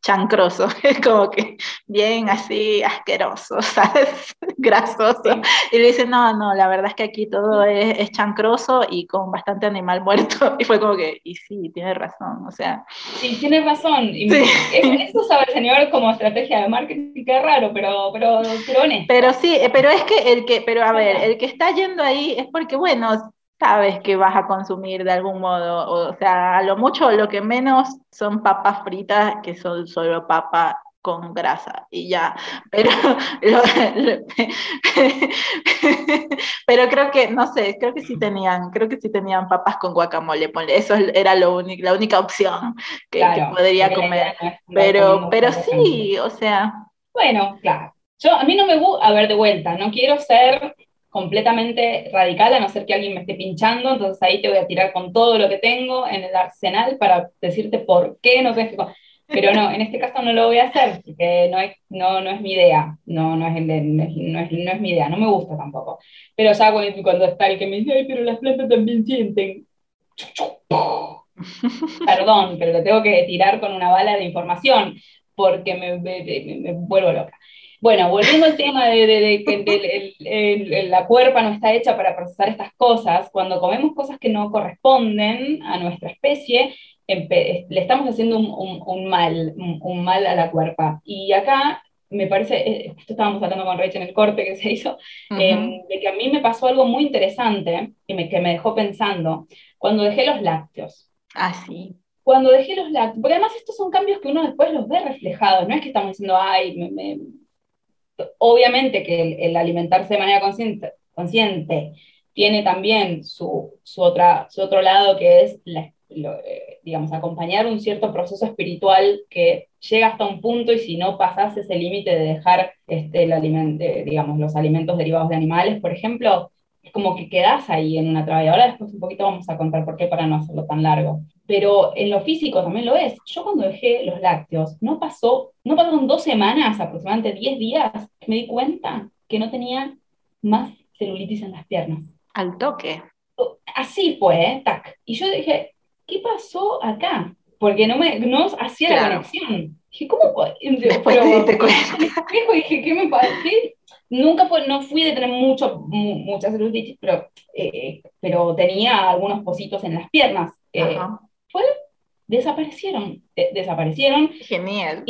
S1: chancroso, es como que bien así asqueroso, ¿sabes? Grasoso. Y le dice, no, no, la verdad es que aquí todo es, es, chancroso y con bastante animal muerto. Y fue como que, y sí, tiene razón, o sea.
S2: Sí, tiene razón. Y Eso sabe el señor como estrategia de marketing, qué raro, pero, pero, pero.
S1: Pero sí, eh, pero es que el que, pero a ver, el que está yendo ahí es porque, bueno, sabes que vas a consumir de algún modo. O sea, a lo mucho, lo que menos son papas fritas, que son solo papa con grasa y ya. Pero, pero creo que, no sé, creo que sí tenían, creo que sí tenían papas con guacamole, eso era lo único, la única opción que, podría comer. pero, pero sí, o sea.
S2: Bueno, claro. Yo, a mí no me gusta, a ver, de vuelta, no quiero ser completamente radical, a no ser que alguien me esté pinchando, entonces ahí te voy a tirar con todo lo que tengo en el arsenal para decirte por qué no tenés que pero no, en este caso no lo voy a hacer, porque no es, no, no es mi idea, no, no, es, no, es, no, es, mi idea, no me gusta tampoco. Pero ya cuando, está el que me dice, ay, pero las plantas también sienten. Perdón, pero lo tengo que tirar con una bala de información, porque me, me, vuelvo loca. Bueno, volviendo al tema de, que la cuerpa no está hecha para procesar estas cosas, cuando comemos cosas que no corresponden a nuestra especie, le estamos haciendo un, mal, un, mal a la cuerpa. Y acá me parece, eh, esto estábamos hablando con Rachel en el corte que se hizo, em, de que a mí me pasó algo muy interesante y me, que me dejó pensando cuando dejé los lácteos.
S1: Ah, sí.
S2: Cuando dejé los lácteos, porque además estos son cambios que uno después los ve reflejados, no es que estamos diciendo, ay, me, obviamente que el, alimentarse de manera consciente, tiene también su, su, otra, su otro lado que es eh, digamos, acompañar un cierto proceso espiritual que llega hasta un punto y si no pasas ese límite de dejar este, el eh, digamos, los alimentos derivados de animales, por ejemplo, es como que quedas ahí en una traba. Ahora después un poquito vamos a contar por qué para no hacerlo tan largo. Pero en lo físico también lo es. Yo cuando dejé los lácteos, no pasó, no pasaron dos semanas, aproximadamente 10 días, me di cuenta que no tenía más celulitis en las piernas.
S1: Al toque.
S2: Así fue, ¿eh? tac. Y yo dije, ¿qué pasó acá? Porque no, me, no hacía la conexión. Dije, ¿cómo?
S1: Después te diste cuenta.
S2: Dije, ¿qué me pasó? Nunca fue, no fui de tener mucho, muchas celulitis, pero, eh, pero tenía algunos pocitos en las piernas. Eh, fue, desaparecieron, desaparecieron.
S1: Genial.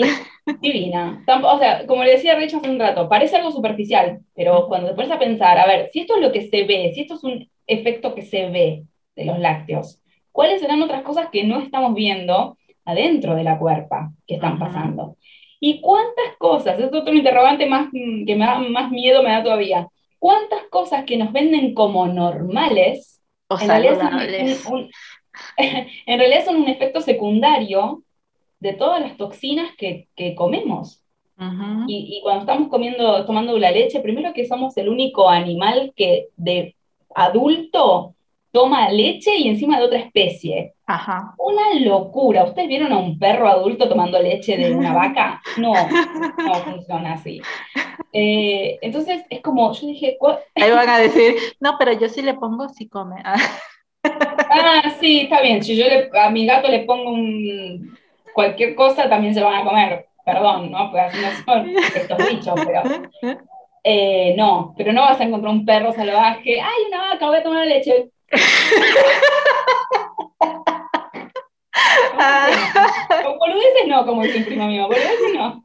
S2: divina. o sea, como le decía Rich hace un rato, parece algo superficial, pero cuando te pones a pensar, a ver, si esto es lo que se ve, si esto es un efecto que se ve de los lácteos, cuáles serán otras cosas que no estamos viendo adentro de la cuerpa que están pasando. ¿Y cuántas cosas? Es otro interrogante más mm, que me da más miedo me da todavía. ¿Cuántas cosas que nos venden como normales
S1: o realidad son
S2: en realidad son un efecto secundario de todas las toxinas que, que comemos? y, y, cuando estamos comiendo, tomando la leche, primero que somos el único animal que de adulto toma leche y encima de otra especie.
S1: Ajá.
S2: Una locura. ¿Ustedes vieron a un perro adulto tomando leche de una vaca? No, no funciona así. Eh, entonces es como, yo dije...
S1: Ahí van a decir, no, pero yo sí le pongo, sí come.
S2: Ah, sí, está bien. Si yo a mi gato le pongo un, cualquier cosa, también se van a comer. Perdón, ¿no? Pues así no son estos bichos, pero... Eh, no, pero no vas a encontrar un perro salvaje. ¡Ay, una vaca! Voy a tomar leche con boludeces no, como dice un primo mío, boludeces no.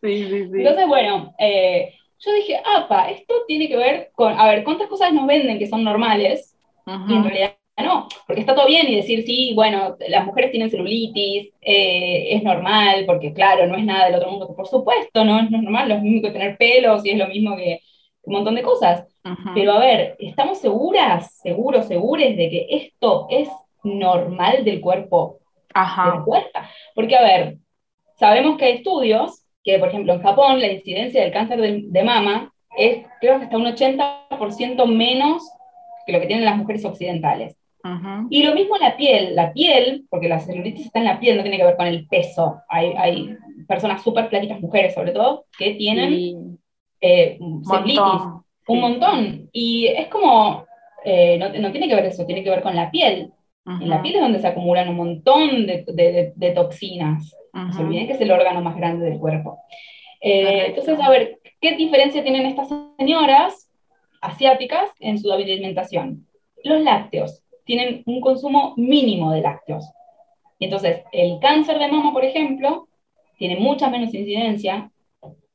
S1: Sí, sí, sí.
S2: Entonces, bueno, eh, yo dije, apa, esto tiene que ver con, a ver, ¿cuántas cosas nos venden que son normales? Y en realidad no, porque está todo bien y decir, sí, bueno, las mujeres tienen celulitis, eh, es normal, porque claro, no es nada del otro mundo, por supuesto, no, no es normal, lo mismo que tener pelos y es lo mismo que un montón de cosas. Pero a ver, ¿estamos seguras, seguros, segures de que esto es normal del cuerpo
S1: Ajá.
S2: Porque, a ver, sabemos que hay estudios que, por ejemplo, en Japón la incidencia del cáncer de, mama es, creo que hasta un 80% menos que lo que tienen las mujeres occidentales. Y lo mismo la piel, la piel, porque la celulitis está en la piel, no tiene que ver con el peso. Hay, hay personas súper platitas, mujeres sobre todo, que tienen eh, un montón. Y es como, eh, no, no, tiene que ver eso, tiene que ver con la piel. En la piel es donde se acumulan un montón de, de, de toxinas. No se olviden que es el órgano más grande del cuerpo. Eh, entonces, a ver, ¿qué diferencia tienen estas señoras asiáticas en su alimentación? Los lácteos tienen un consumo mínimo de lácteos. entonces, el cáncer de mama, por ejemplo, tiene mucha menos incidencia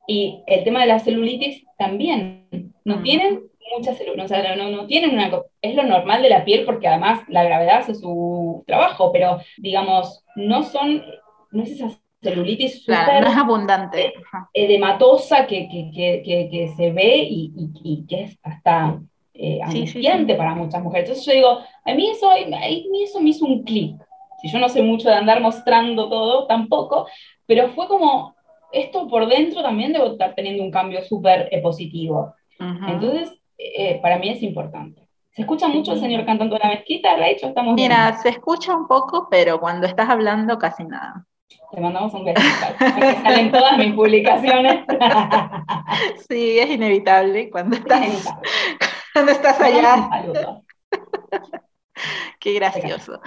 S2: y el tema de la celulitis también. No tienen mucha celulitis, o sea, no, no, tienen una... Es lo normal de la piel porque además la gravedad hace su trabajo, pero digamos, no son, no es esa celulitis
S1: súper... no es abundante.
S2: edematosa que, que, que, que, se ve y, y, que es hasta eh, angustiante para muchas mujeres. Entonces yo digo, a mí eso, a mí eso me hizo un clic. Si yo no sé mucho de andar mostrando todo, tampoco, pero fue como, esto por dentro también debo estar teniendo un cambio súper eh, positivo. Entonces, eh, para mí es importante. ¿Se escucha mucho el señor cantando la mezquita, Rachel? Estamos
S1: Mira, se escucha un poco, pero cuando estás hablando casi nada.
S2: Te mandamos un beso, porque salen todas mis publicaciones.
S1: sí, es inevitable cuando estás, cuando estás allá. Qué gracioso.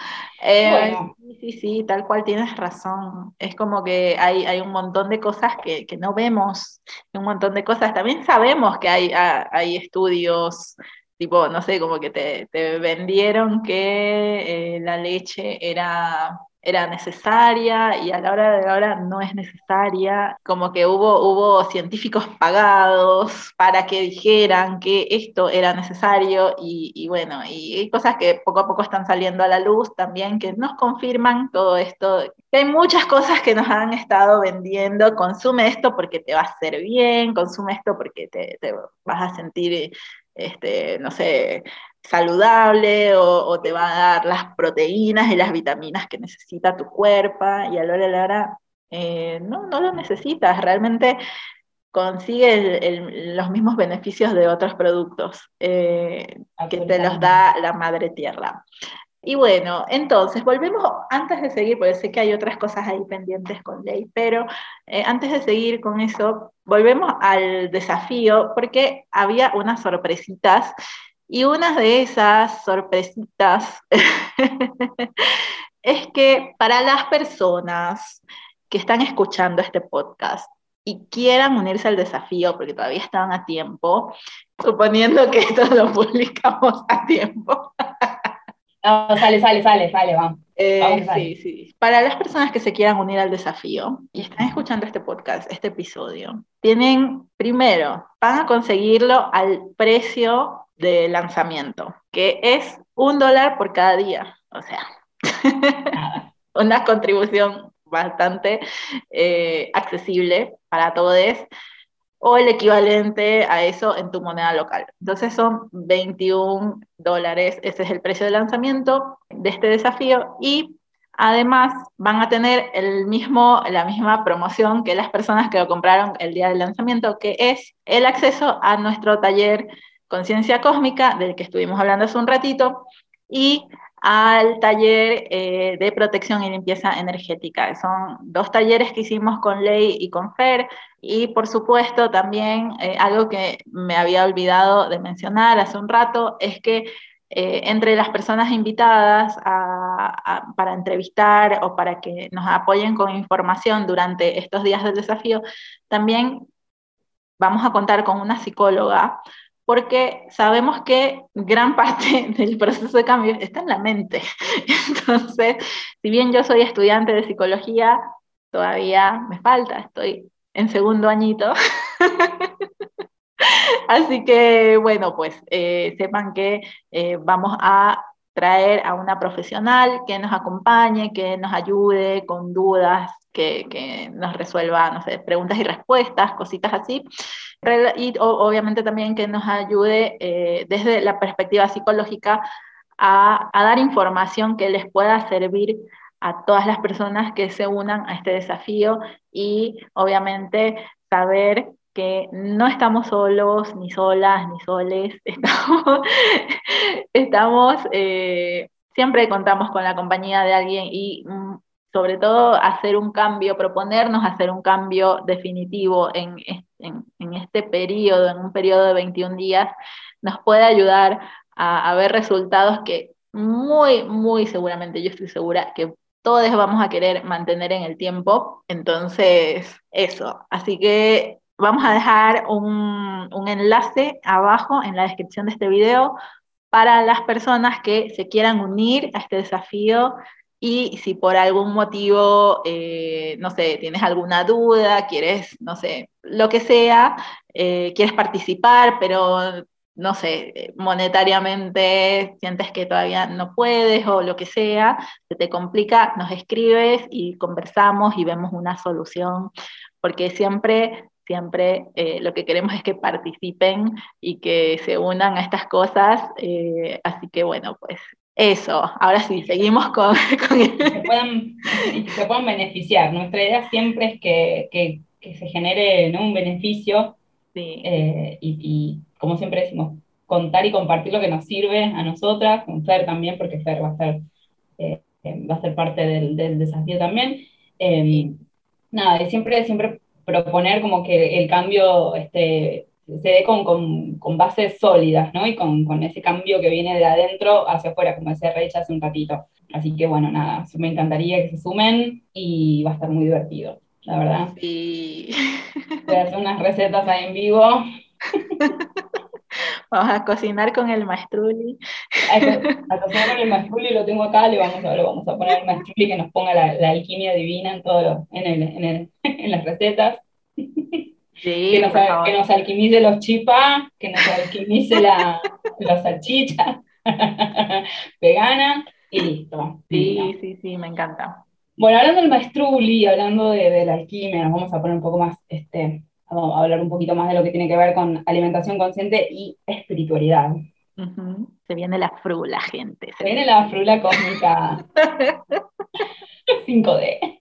S1: Eh, sí, sí, sí, tal cual tienes razón. Es como que hay, hay un montón de cosas que, que, no vemos, un montón de cosas. También sabemos que hay, hay estudios tipo, no sé, como que te, te vendieron que eh, la leche era, era necesaria y a la hora de la hora no es necesaria, como que hubo, hubo científicos pagados para que dijeran que esto era necesario y, bueno, y hay cosas que poco a poco están saliendo a la luz también que nos confirman todo esto, hay muchas cosas que nos han estado vendiendo, consume esto porque te va a hacer bien, consume esto porque te, te vas a sentir este, no sé, saludable o, te va a dar las proteínas y las vitaminas que necesita tu cuerpo y a la hora la hora eh, no, no lo necesitas, realmente consigue los mismos beneficios de otros productos eh, que te los da la madre tierra. Y bueno, entonces volvemos, antes de seguir, porque sé que hay otras cosas ahí pendientes con ley, pero eh, antes de seguir con eso, volvemos al desafío, porque había unas sorpresitas, y una de esas sorpresitas es que para las personas que están escuchando este podcast y quieran unirse al desafío, porque todavía estaban a tiempo, suponiendo que esto lo publicamos a tiempo.
S2: sale, sale, sale, sale, vamos.
S1: Eh, sí, sí. Para las personas que se quieran unir al desafío y están escuchando este podcast, este episodio, tienen, primero, van a conseguirlo al precio de lanzamiento, que es un dólar por cada día. O sea, una contribución bastante eh, accesible para todos o el equivalente a eso en tu moneda local. Entonces son 21 dólares, ese es el precio de lanzamiento de este desafío y además van a tener el mismo, la misma promoción que las personas que lo compraron el día del lanzamiento, que es el acceso a nuestro taller Conciencia Cósmica, del que estuvimos hablando hace un ratito, y al taller eh, de protección y limpieza energética. Son dos talleres que hicimos con Ley y con Fer y por supuesto también eh, algo que me había olvidado de mencionar hace un rato es que eh, entre las personas invitadas para entrevistar o para que nos apoyen con información durante estos días del desafío, también vamos a contar con una psicóloga porque sabemos que gran parte del proceso de cambio está en la mente. Entonces, si bien yo soy estudiante de psicología, todavía me falta, estoy en segundo añito. Así que, bueno, pues eh, sepan que eh, vamos a traer a una profesional que nos acompañe, que nos ayude con dudas, que, que nos resuelva, no sé, preguntas y respuestas, cositas así y obviamente también que nos ayude eh, desde la perspectiva psicológica a, dar información que les pueda servir a todas las personas que se unan a este desafío y obviamente saber que no estamos solos, ni solas, ni soles, estamos, estamos eh, siempre contamos con la compañía de alguien y mm, sobre todo hacer un cambio, proponernos hacer un cambio definitivo en, en, este periodo, en un periodo de 21 días, nos puede ayudar a, ver resultados que muy, muy seguramente, yo estoy segura que todos vamos a querer mantener en el tiempo. Entonces, eso. Así que vamos a dejar un, un, enlace abajo en la descripción de este video para las personas que se quieran unir a este desafío y si por algún motivo, eh, no sé, tienes alguna duda, quieres, no sé, lo que sea, eh, quieres participar, pero no sé, monetariamente sientes que todavía no puedes o lo que sea, se te complica, nos escribes y conversamos y vemos una solución, porque siempre, siempre eh, lo que queremos es que participen y que se unan a estas cosas, eh, así que bueno, pues eso, ahora sí, seguimos con... con...
S2: Que, se puedan beneficiar. Nuestra idea siempre es que, que, que se genere ¿no? un beneficio sí. eh, y, y, como siempre decimos, contar y compartir lo que nos sirve a nosotras, con Fer también, porque Fer va a ser, eh, va a ser parte del, del desafío también. Eh, nada, y siempre, siempre proponer como que el cambio este, se dé con, con, con, bases sólidas, ¿no? Y con, con, ese cambio que viene de adentro hacia afuera, como decía Rach hace un ratito. Así que bueno, nada, me encantaría que se sumen y va a estar muy divertido, la verdad.
S1: Sí.
S2: Voy a hacer unas recetas ahí en vivo.
S1: Vamos a cocinar con el maestruli.
S2: A, a, cocinar con el maestruli lo tengo acá, le vamos a, lo vamos a poner al maestruli que nos ponga la, la alquimia divina en, todo en, el, en, el, en las recetas.
S1: Sí,
S2: que, nos, que, nos, alquimice los chipas, que nos alquimice la, la salchicha vegana y listo.
S1: Sí, sí, sí, sí, me encanta.
S2: Bueno, hablando del maestruli, hablando de, de, la alquimia, nos vamos a poner un poco más, este, vamos a hablar un poquito más de lo que tiene que ver con alimentación consciente y espiritualidad.
S1: Uh -huh. Se viene la frula, gente.
S2: Se viene la frula cósmica 5D.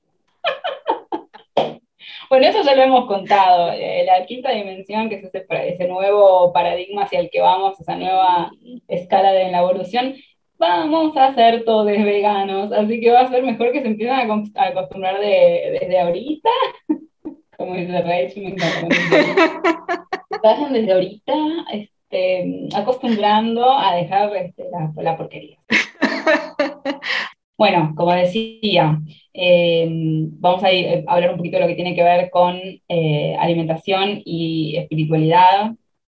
S2: Bueno, eso ya lo hemos contado. Eh, la quinta dimensión, que es ese, ese, nuevo paradigma hacia el que vamos, esa nueva escala de la evolución, vamos a ser todos veganos. Así que va a ser mejor que se empiecen a, acostumbrar de, desde ahorita. Como dice Rachel, me encanta. Vayan desde ahorita este, acostumbrando a dejar este, la, la porquería. Bueno, como decía, eh, vamos a, a, hablar un poquito de lo que tiene que ver con eh, alimentación y espiritualidad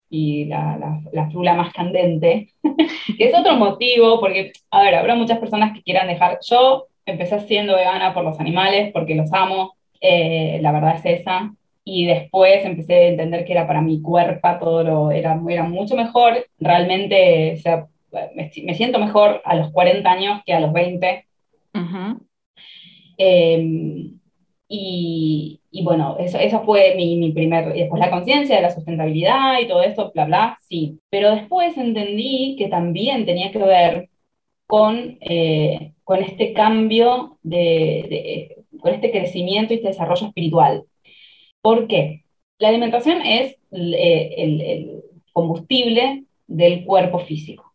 S2: y la, la, la, frula más candente, que es otro motivo, porque, a ver, habrá muchas personas que quieran dejar, yo empecé siendo vegana por los animales, porque los amo, eh, la verdad es esa, y después empecé a entender que era para mi cuerpo, todo lo, era, era mucho mejor, realmente, o sea, me siento mejor a los 40 años que a los 20, Uh -huh. eh, y, y, bueno, eso, eso fue mi, mi primer, y después la conciencia de la sustentabilidad y todo esto, bla, bla, sí. Pero después entendí que también tenía que ver con, eh, con este cambio, de, de, con este crecimiento y este desarrollo espiritual. ¿Por qué? La alimentación es el, el, el combustible del cuerpo físico,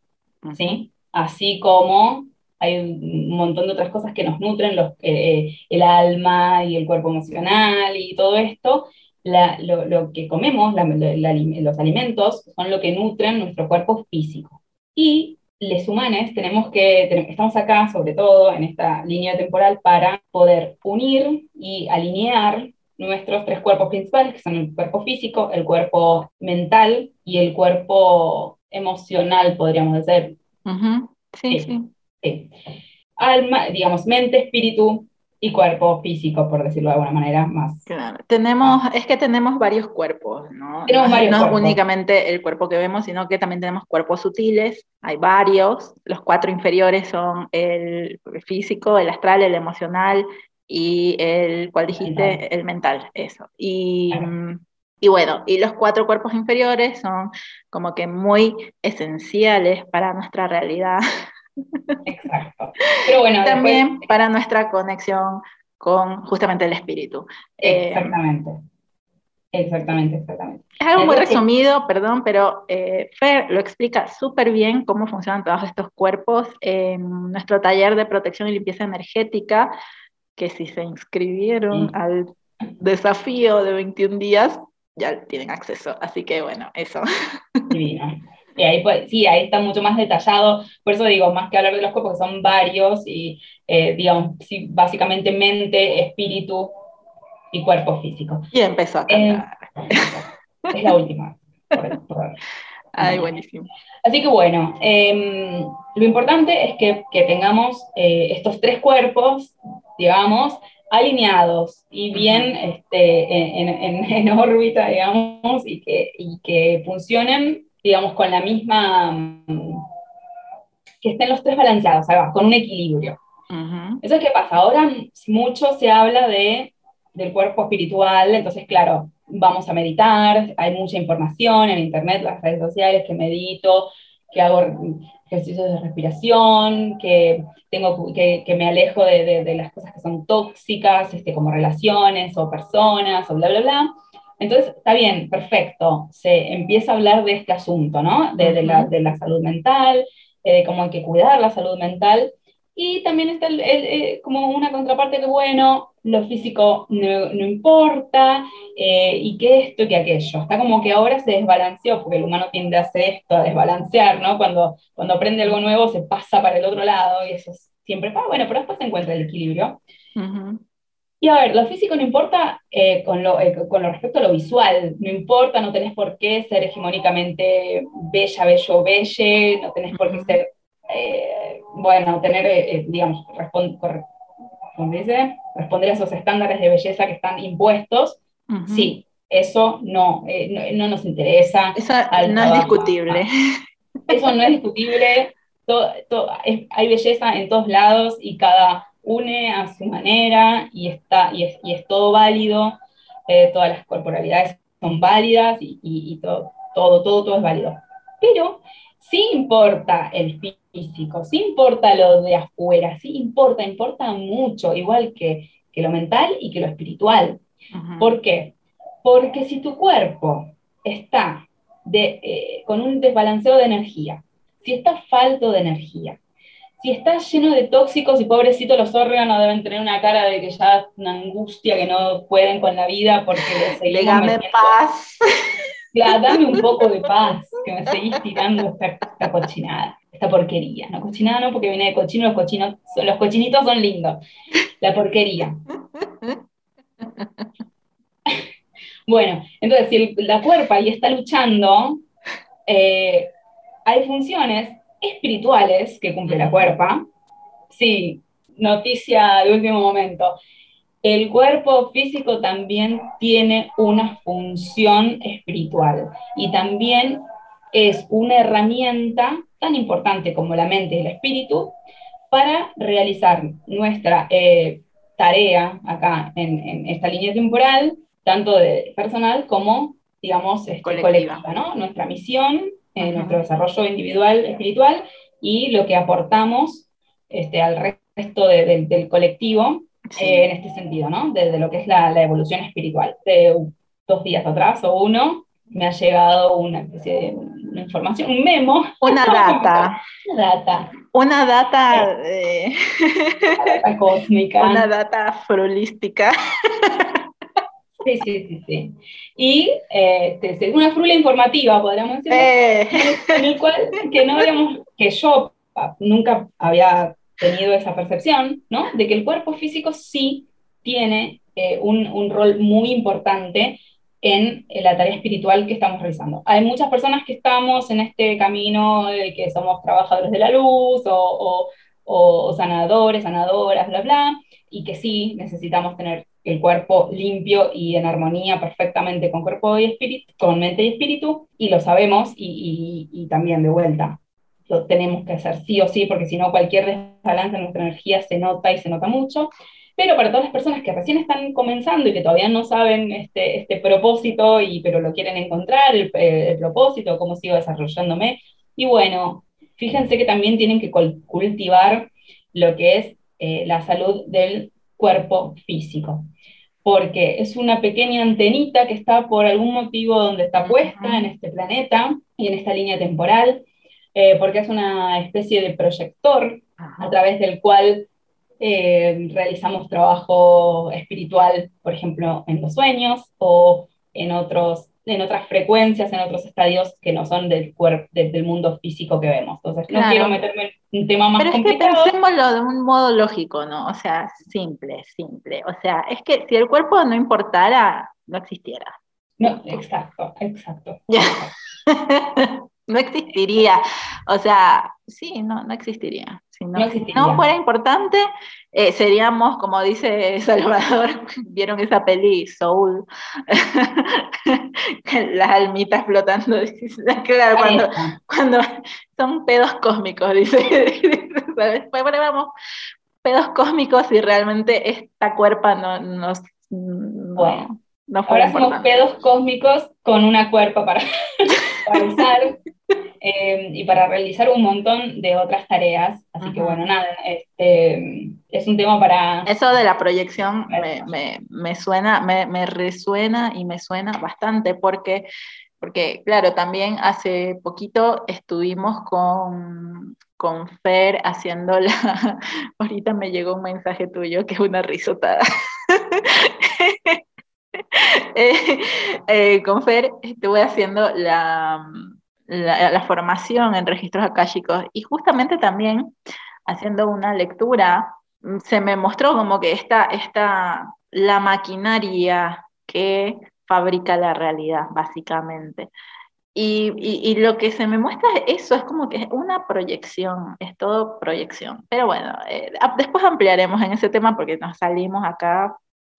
S2: ¿sí? Así como hay un montón de otras cosas que nos nutren, los, eh, el alma y el cuerpo emocional y todo esto. La, lo, lo, que comemos, la, la, los alimentos, son lo que nutren nuestro cuerpo físico. Y les humanos tenemos que, tenemos, estamos acá sobre todo en esta línea temporal para poder unir y alinear nuestros tres cuerpos principales, que son el cuerpo físico, el cuerpo mental y el cuerpo emocional, podríamos decir.
S1: Uh -huh. Sí, sí. sí.
S2: Sí. Alma, digamos, mente, espíritu y cuerpo físico, por decirlo de alguna manera más.
S1: Claro. Tenemos, es que tenemos varios cuerpos, ¿no?
S2: Tenemos
S1: no,
S2: varios
S1: no
S2: cuerpos.
S1: únicamente el cuerpo que vemos, sino que también tenemos cuerpos sutiles, hay varios. Los cuatro inferiores son el físico, el astral, el emocional y el, ¿cuál dijiste?
S2: Mental.
S1: El mental, eso. Y,
S2: Claro.
S1: y bueno, y los cuatro cuerpos inferiores son como que muy esenciales para nuestra realidad.
S2: Exacto. Pero bueno,
S1: también
S2: después,
S1: para nuestra conexión con justamente el espíritu. Eh,
S2: exactamente. Exactamente, exactamente.
S1: es algo muy resumido, perdón, pero eh, Fer lo explica súper bien cómo funcionan todos estos cuerpos en nuestro taller de protección y limpieza energética, que si se inscribieron
S2: Sí.
S1: al desafío de 21 días, ya tienen acceso. Así que bueno, eso.
S2: Divino. Y ahí, pues, sí, ahí está mucho más detallado. Por eso digo, más que hablar de los cuerpos, que son varios, y eh, digamos, sí, básicamente mente, espíritu y cuerpo físico.
S1: Y empezó a
S2: Eh,
S1: cantar.
S2: es la última. por- por-
S1: Ay, buenísimo.
S2: Así que bueno, eh, lo importante es que, que tengamos eh, estos tres cuerpos, digamos, alineados y bien este, en, en, en órbita, digamos, y que, y que funcionen digamos, con la misma, que estén los tres balanceados, con un equilibrio. Eso es que pasa. Ahora mucho se habla de, del cuerpo espiritual, entonces, claro, vamos a meditar, hay mucha información en internet, las redes sociales, que medito, que hago ejercicios de respiración, que, tengo, que, que me alejo de, de, las cosas que son tóxicas, este, como relaciones o personas o bla, bla, bla. Entonces, está bien, perfecto, se empieza a hablar de este asunto, ¿no? De, de la, de la salud mental, eh, de cómo hay que cuidar la salud mental, y también está el, como una contraparte que, bueno, lo físico no, no importa, eh, y que esto, que aquello. Está como que ahora se desbalanceó, porque el humano tiende a hacer esto, a desbalancear, ¿no? Cuando, cuando aprende algo nuevo se pasa para el otro lado, y eso es siempre, ah, bueno, pero después se encuentra el equilibrio. Y a ver, lo físico no importa eh, con, lo, eh, con lo respecto a lo visual, no importa, no tenés por qué ser hegemónicamente bella, bello, belle, no tenés por qué ser eh, bueno, tener, eh, eh, digamos, dice? responder a esos estándares de belleza que están impuestos, sí, eso no, no, nos interesa.
S1: Eso no es discutible.
S2: Eso no es discutible. hay belleza en todos lados y cada une a su manera y, está, y, es, y es todo válido. todas las corporalidades son válidas y, y, y todo, todo, todo, todo es válido. Pero sí importa el físico, sí importa lo de afuera, sí importa, importa mucho, igual que, que lo mental y que lo espiritual. ¿Por qué? Porque si tu cuerpo está de, eh, con un desbalanceo de energía, si está falto de energía, si está lleno de tóxicos y pobrecitos los órganos deben tener una cara de que ya una angustia que no pueden con la vida porque
S1: les paz.
S2: Claro, dame un poco de paz, que me seguís tirando esta, cochinada, esta porquería. No, cochinada no, porque viene de cochino, los, cochinos, los cochinitos son lindos. La porquería. Bueno, entonces, si la cuerpa ahí está luchando, eh, hay funciones espirituales que cumple la cuerpa. Sí, noticia de último momento el cuerpo físico también tiene una función espiritual y también es una herramienta tan importante como la mente y el espíritu para realizar nuestra eh, tarea acá en, esta línea temporal, tanto de personal como, digamos, este, colectiva, ¿no? Nuestra misión, eh, nuestro desarrollo individual, espiritual y lo que aportamos este, al resto del colectivo eh, en este sentido, ¿no? Desde lo que es la, la, evolución espiritual. De dos días atrás o uno, me ha llegado una especie de una información, un memo.
S1: Una data.
S2: una data.
S1: Una data,
S2: eh, data cósmica.
S1: Una data frulística.
S2: Sí, sí, sí, sí. Y eh, una frula informativa, podríamos decir, eh. en el cual que no habíamos, que yo nunca había tenido esa percepción, ¿no? De que el cuerpo físico sí tiene eh, un, un, rol muy importante en, la tarea espiritual que estamos realizando. Hay muchas personas que estamos en este camino de que somos trabajadores de la luz o, o, o sanadores, sanadoras, bla, bla, y que sí necesitamos tener el cuerpo limpio y en armonía perfectamente con cuerpo y espíritu, con mente y espíritu, y lo sabemos, y, y, también de vuelta, lo tenemos que hacer sí o sí, porque si no cualquier desbalance en nuestra energía se nota y se nota mucho. Pero para todas las personas que recién están comenzando y que todavía no saben este, este propósito, y, pero lo quieren encontrar, el, propósito, cómo sigo desarrollándome, y bueno, fíjense que también tienen que cultivar lo que es eh, la salud del cuerpo físico, porque es una pequeña antenita que está por algún motivo donde está puesta en este planeta y en esta línea temporal, eh, porque es una especie de proyector a través del cual eh, realizamos trabajo espiritual, por ejemplo, en los sueños o en, otros, en otras frecuencias, en otros estadios que no son del, cuerpo, del, mundo físico que vemos. Entonces, no quiero meterme en un tema más
S1: Pero
S2: complicado.
S1: es que pensémoslo de un modo lógico, ¿no? O sea, simple, simple. O sea, es que si el cuerpo no importara, no existiera.
S2: No, exacto, exacto.
S1: no existiría. O sea, sí, no, no existiría. Si no, no fuera importante, eh, seríamos, como dice Salvador, vieron esa peli Soul, las almitas flotando, claro, cuando, cuando, son pedos cósmicos, dice, después vamos pedos cósmicos y realmente esta cuerpa no nos...
S2: bueno, ahora somos pedos cósmicos con una cuerpa para, para usar. Em, y para realizar un montón de otras tareas. Así que bueno, nada, este, es un tema para...
S1: Eso de la proyección me, me, suena, me, me, resuena y me suena bastante porque, porque, claro, también hace poquito estuvimos con, con Fer haciendo la... Ahorita me llegó un mensaje tuyo que es una risotada. Eh, eh, con Fer estuve haciendo la la, formación en registros akáshicos y justamente también haciendo una lectura se me mostró como que esta, esta la maquinaria que fabrica la realidad, básicamente. Y, y, lo que se me muestra eso, es como que es una proyección, es todo proyección. Pero bueno, eh, después ampliaremos en ese tema porque nos salimos acá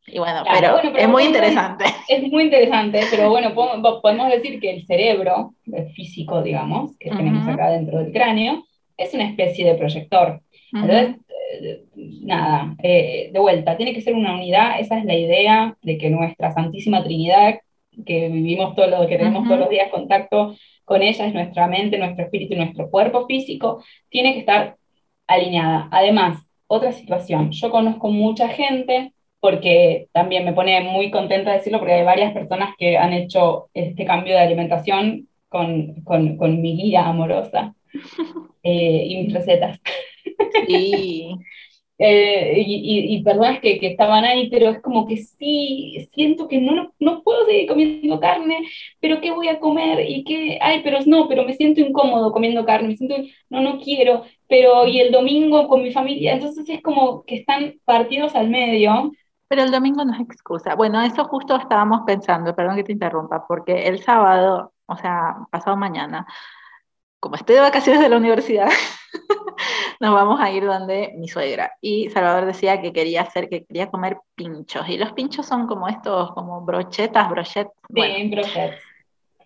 S1: y bueno, pero, es muy interesante.
S2: Es muy interesante, pero bueno, podemos decir que el cerebro físico, digamos, que tenemos acá dentro del cráneo, es una especie de proyector. Entonces, eh, nada, eh, de vuelta, tiene que ser una unidad, esa es la idea de que nuestra Santísima Trinidad, que vivimos todo lo que tenemos todos los días contacto con ella, es nuestra mente, nuestro espíritu y nuestro cuerpo físico, tiene que estar alineada. Además, otra situación, yo conozco mucha gente porque también me pone muy contenta decirlo, porque hay varias personas que han hecho este cambio de alimentación con, con, con mi guía amorosa eh, y mis recetas. Sí. Eh, y, y, personas que, que, estaban ahí, pero es como que sí, siento que no, no puedo seguir comiendo carne, pero ¿qué voy a comer? Y que, ay, pero no, pero me siento incómodo comiendo carne, me siento, no, no quiero, pero y el domingo con mi familia, entonces es como que están partidos al medio
S1: pero el domingo no es excusa. Bueno, eso justo estábamos pensando, perdón que te interrumpa, porque el sábado, o sea, pasado mañana, como estoy de vacaciones de la universidad, nos vamos a ir donde mi suegra. Y Salvador decía que quería hacer, que quería comer pinchos. Y los pinchos son como estos, como brochetas, brochettes.
S2: Sí, brochettes.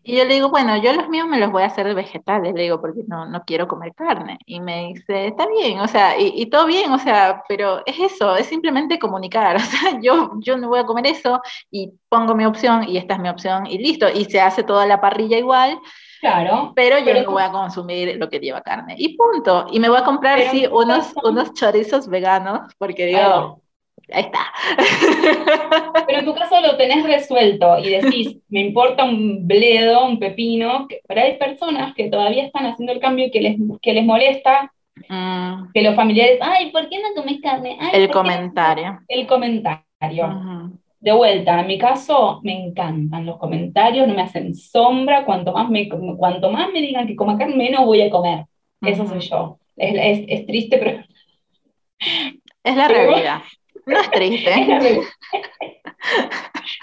S1: Y yo le digo, bueno, yo los míos me los voy a hacer de vegetales, le digo, porque no, no quiero comer carne. Y me dice, está bien, o sea, y, todo bien, o sea, pero es eso, es simplemente comunicar, o sea, yo, yo no voy a comer eso y pongo mi opción y esta es mi opción y listo, y se hace toda la parrilla igual.
S2: Claro.
S1: Pero yo no voy a consumir lo que lleva carne. Y punto. Y me voy a comprar, sí, unos, unos chorizos veganos, porque digo, ahí está.
S2: Pero en tu caso lo tenés resuelto y decís, me importa un bledo, un pepino, pero hay personas que todavía están haciendo el cambio y que les, que les molesta mm. que los familiares, ay, ¿por qué no comes carne?
S1: el comentario.
S2: El comentario. De vuelta, en mi caso me encantan los comentarios, no me hacen sombra, cuanto más me, cuanto más me digan que coma carne, menos voy a comer. Eso soy yo. Es, es, triste, pero...
S1: Es la realidad. No es triste.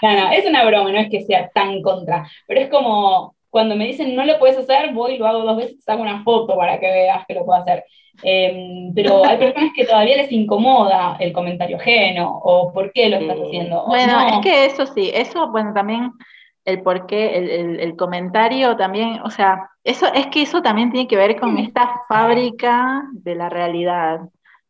S2: no, no, es una broma, no es que sea tan contra, pero es como cuando me dicen no lo puedes hacer, voy y lo hago dos veces, hago una foto para que veas que lo puedo hacer. Em, pero hay personas que todavía les incomoda el comentario ajeno o por qué lo estás haciendo.
S1: Bueno, es que eso sí, eso, bueno, también el por qué, el, el, comentario también, o sea, eso es que eso también tiene que ver con esta fábrica de la realidad.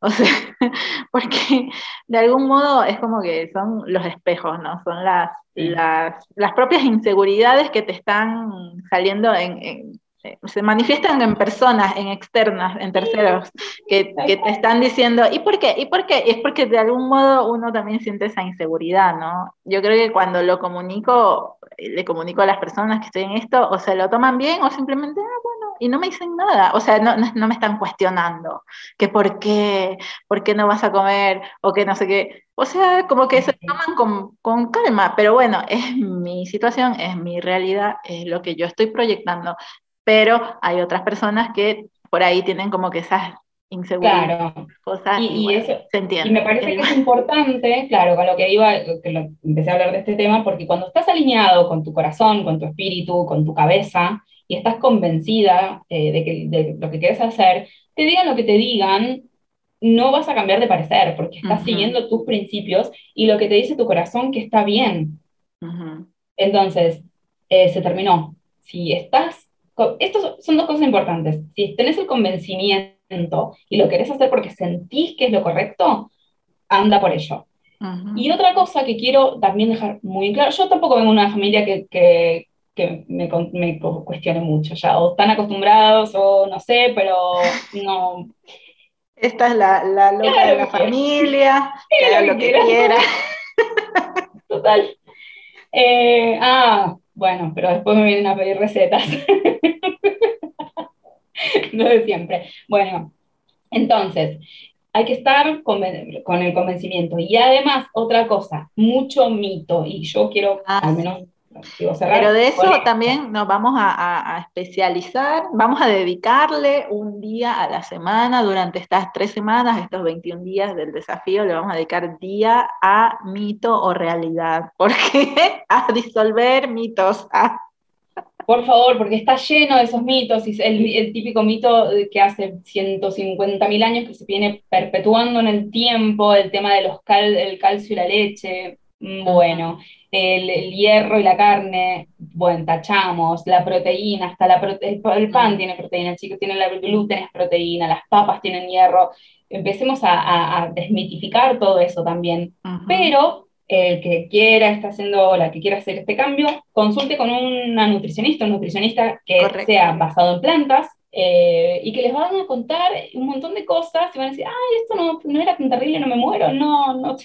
S1: O sea, porque de algún modo es como que son los espejos, ¿no? Son las, las, las propias inseguridades que te están saliendo en, eh, se manifiestan en personas, en externas, en terceros, que, que, te están diciendo, ¿y por qué? ¿Y por qué? Y es porque de algún modo uno también siente esa inseguridad, ¿no? Yo creo que cuando lo comunico, le comunico a las personas que estoy en esto, o se lo toman bien o simplemente, ah, bueno, y no me dicen nada, o sea, no, no, me están cuestionando que por qué, por qué no vas a comer o que no sé qué, o sea, como que se toman con, con calma, pero bueno, es mi situación, es mi realidad, es lo que yo estoy proyectando, pero hay otras personas que por ahí tienen como que esas inseguridades, cosas y, eso, se entiende.
S2: Y me parece que es importante, claro, con lo que iba, que empecé a hablar de este tema, porque cuando estás alineado con tu corazón, con tu espíritu, con tu cabeza, y estás convencida eh, de, que, de lo que quieres hacer, te digan lo que te digan, no vas a cambiar de parecer porque estás siguiendo tus principios y lo que te dice tu corazón que está bien. Entonces, eh, se terminó. Si estás, estos son dos cosas importantes. Si tenés el convencimiento y lo querés hacer porque sentís que es lo correcto, anda por ello. Y otra cosa que quiero también dejar muy claro, yo tampoco vengo de una familia que, que, que me, me, cuestione mucho, ya, o están acostumbrados o no sé, pero no,
S1: esta es la, la loca de la familia, que haga lo que quiera.
S2: Total. Eh, ah, bueno, pero después me vienen a pedir recetas. no de siempre. Bueno, entonces, hay que estar con, con, el convencimiento. Y además, otra cosa, mucho mito, y yo quiero ah, al menos
S1: pero de eso también nos vamos a, especializar, vamos a dedicarle un día a la semana durante estas tres semanas, estos 21 días del desafío, le vamos a dedicar día a mito o realidad, porque a disolver mitos.
S2: Por favor, porque está lleno de esos mitos, y el, el típico mito que hace 150 mil años que se viene perpetuando en el tiempo, el tema del de calcio y la leche. Bueno, el, hierro y la carne, bueno, tachamos, la proteína, hasta la el, pan tiene proteína, el chico tiene la gluten, es proteína, las papas tienen hierro. Empecemos a, desmitificar todo eso también. Pero el que quiera, está haciendo, la que quiera hacer este cambio, consulte con una nutricionista, un nutricionista que sea basado en plantas, eh, y que les van a contar un montón de cosas y van a decir, ay, esto no, no era tan terrible, no me muero, no, no,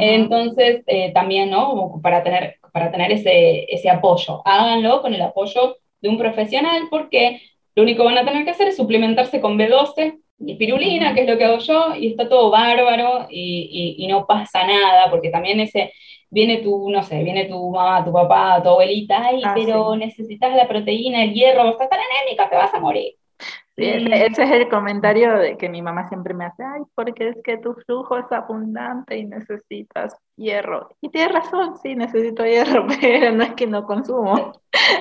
S2: entonces, eh, también, ¿no? Para tener, para tener ese, ese apoyo. Háganlo con el apoyo de un profesional porque lo único que van a tener que hacer es suplementarse con B12 y pirulina, que es lo que hago yo, y está todo bárbaro y, y, no pasa nada, porque también ese, viene tu, no sé, viene tu mamá, tu papá, tu abuelita, ay, ah, pero necesitas la proteína, el hierro, vas a estar anémica, te vas a morir.
S1: Sí, ese, es el comentario de que mi mamá siempre me hace, ay, porque es que tu flujo es abundante y necesitas hierro. Y tienes razón, sí, necesito hierro, pero no es que no consumo.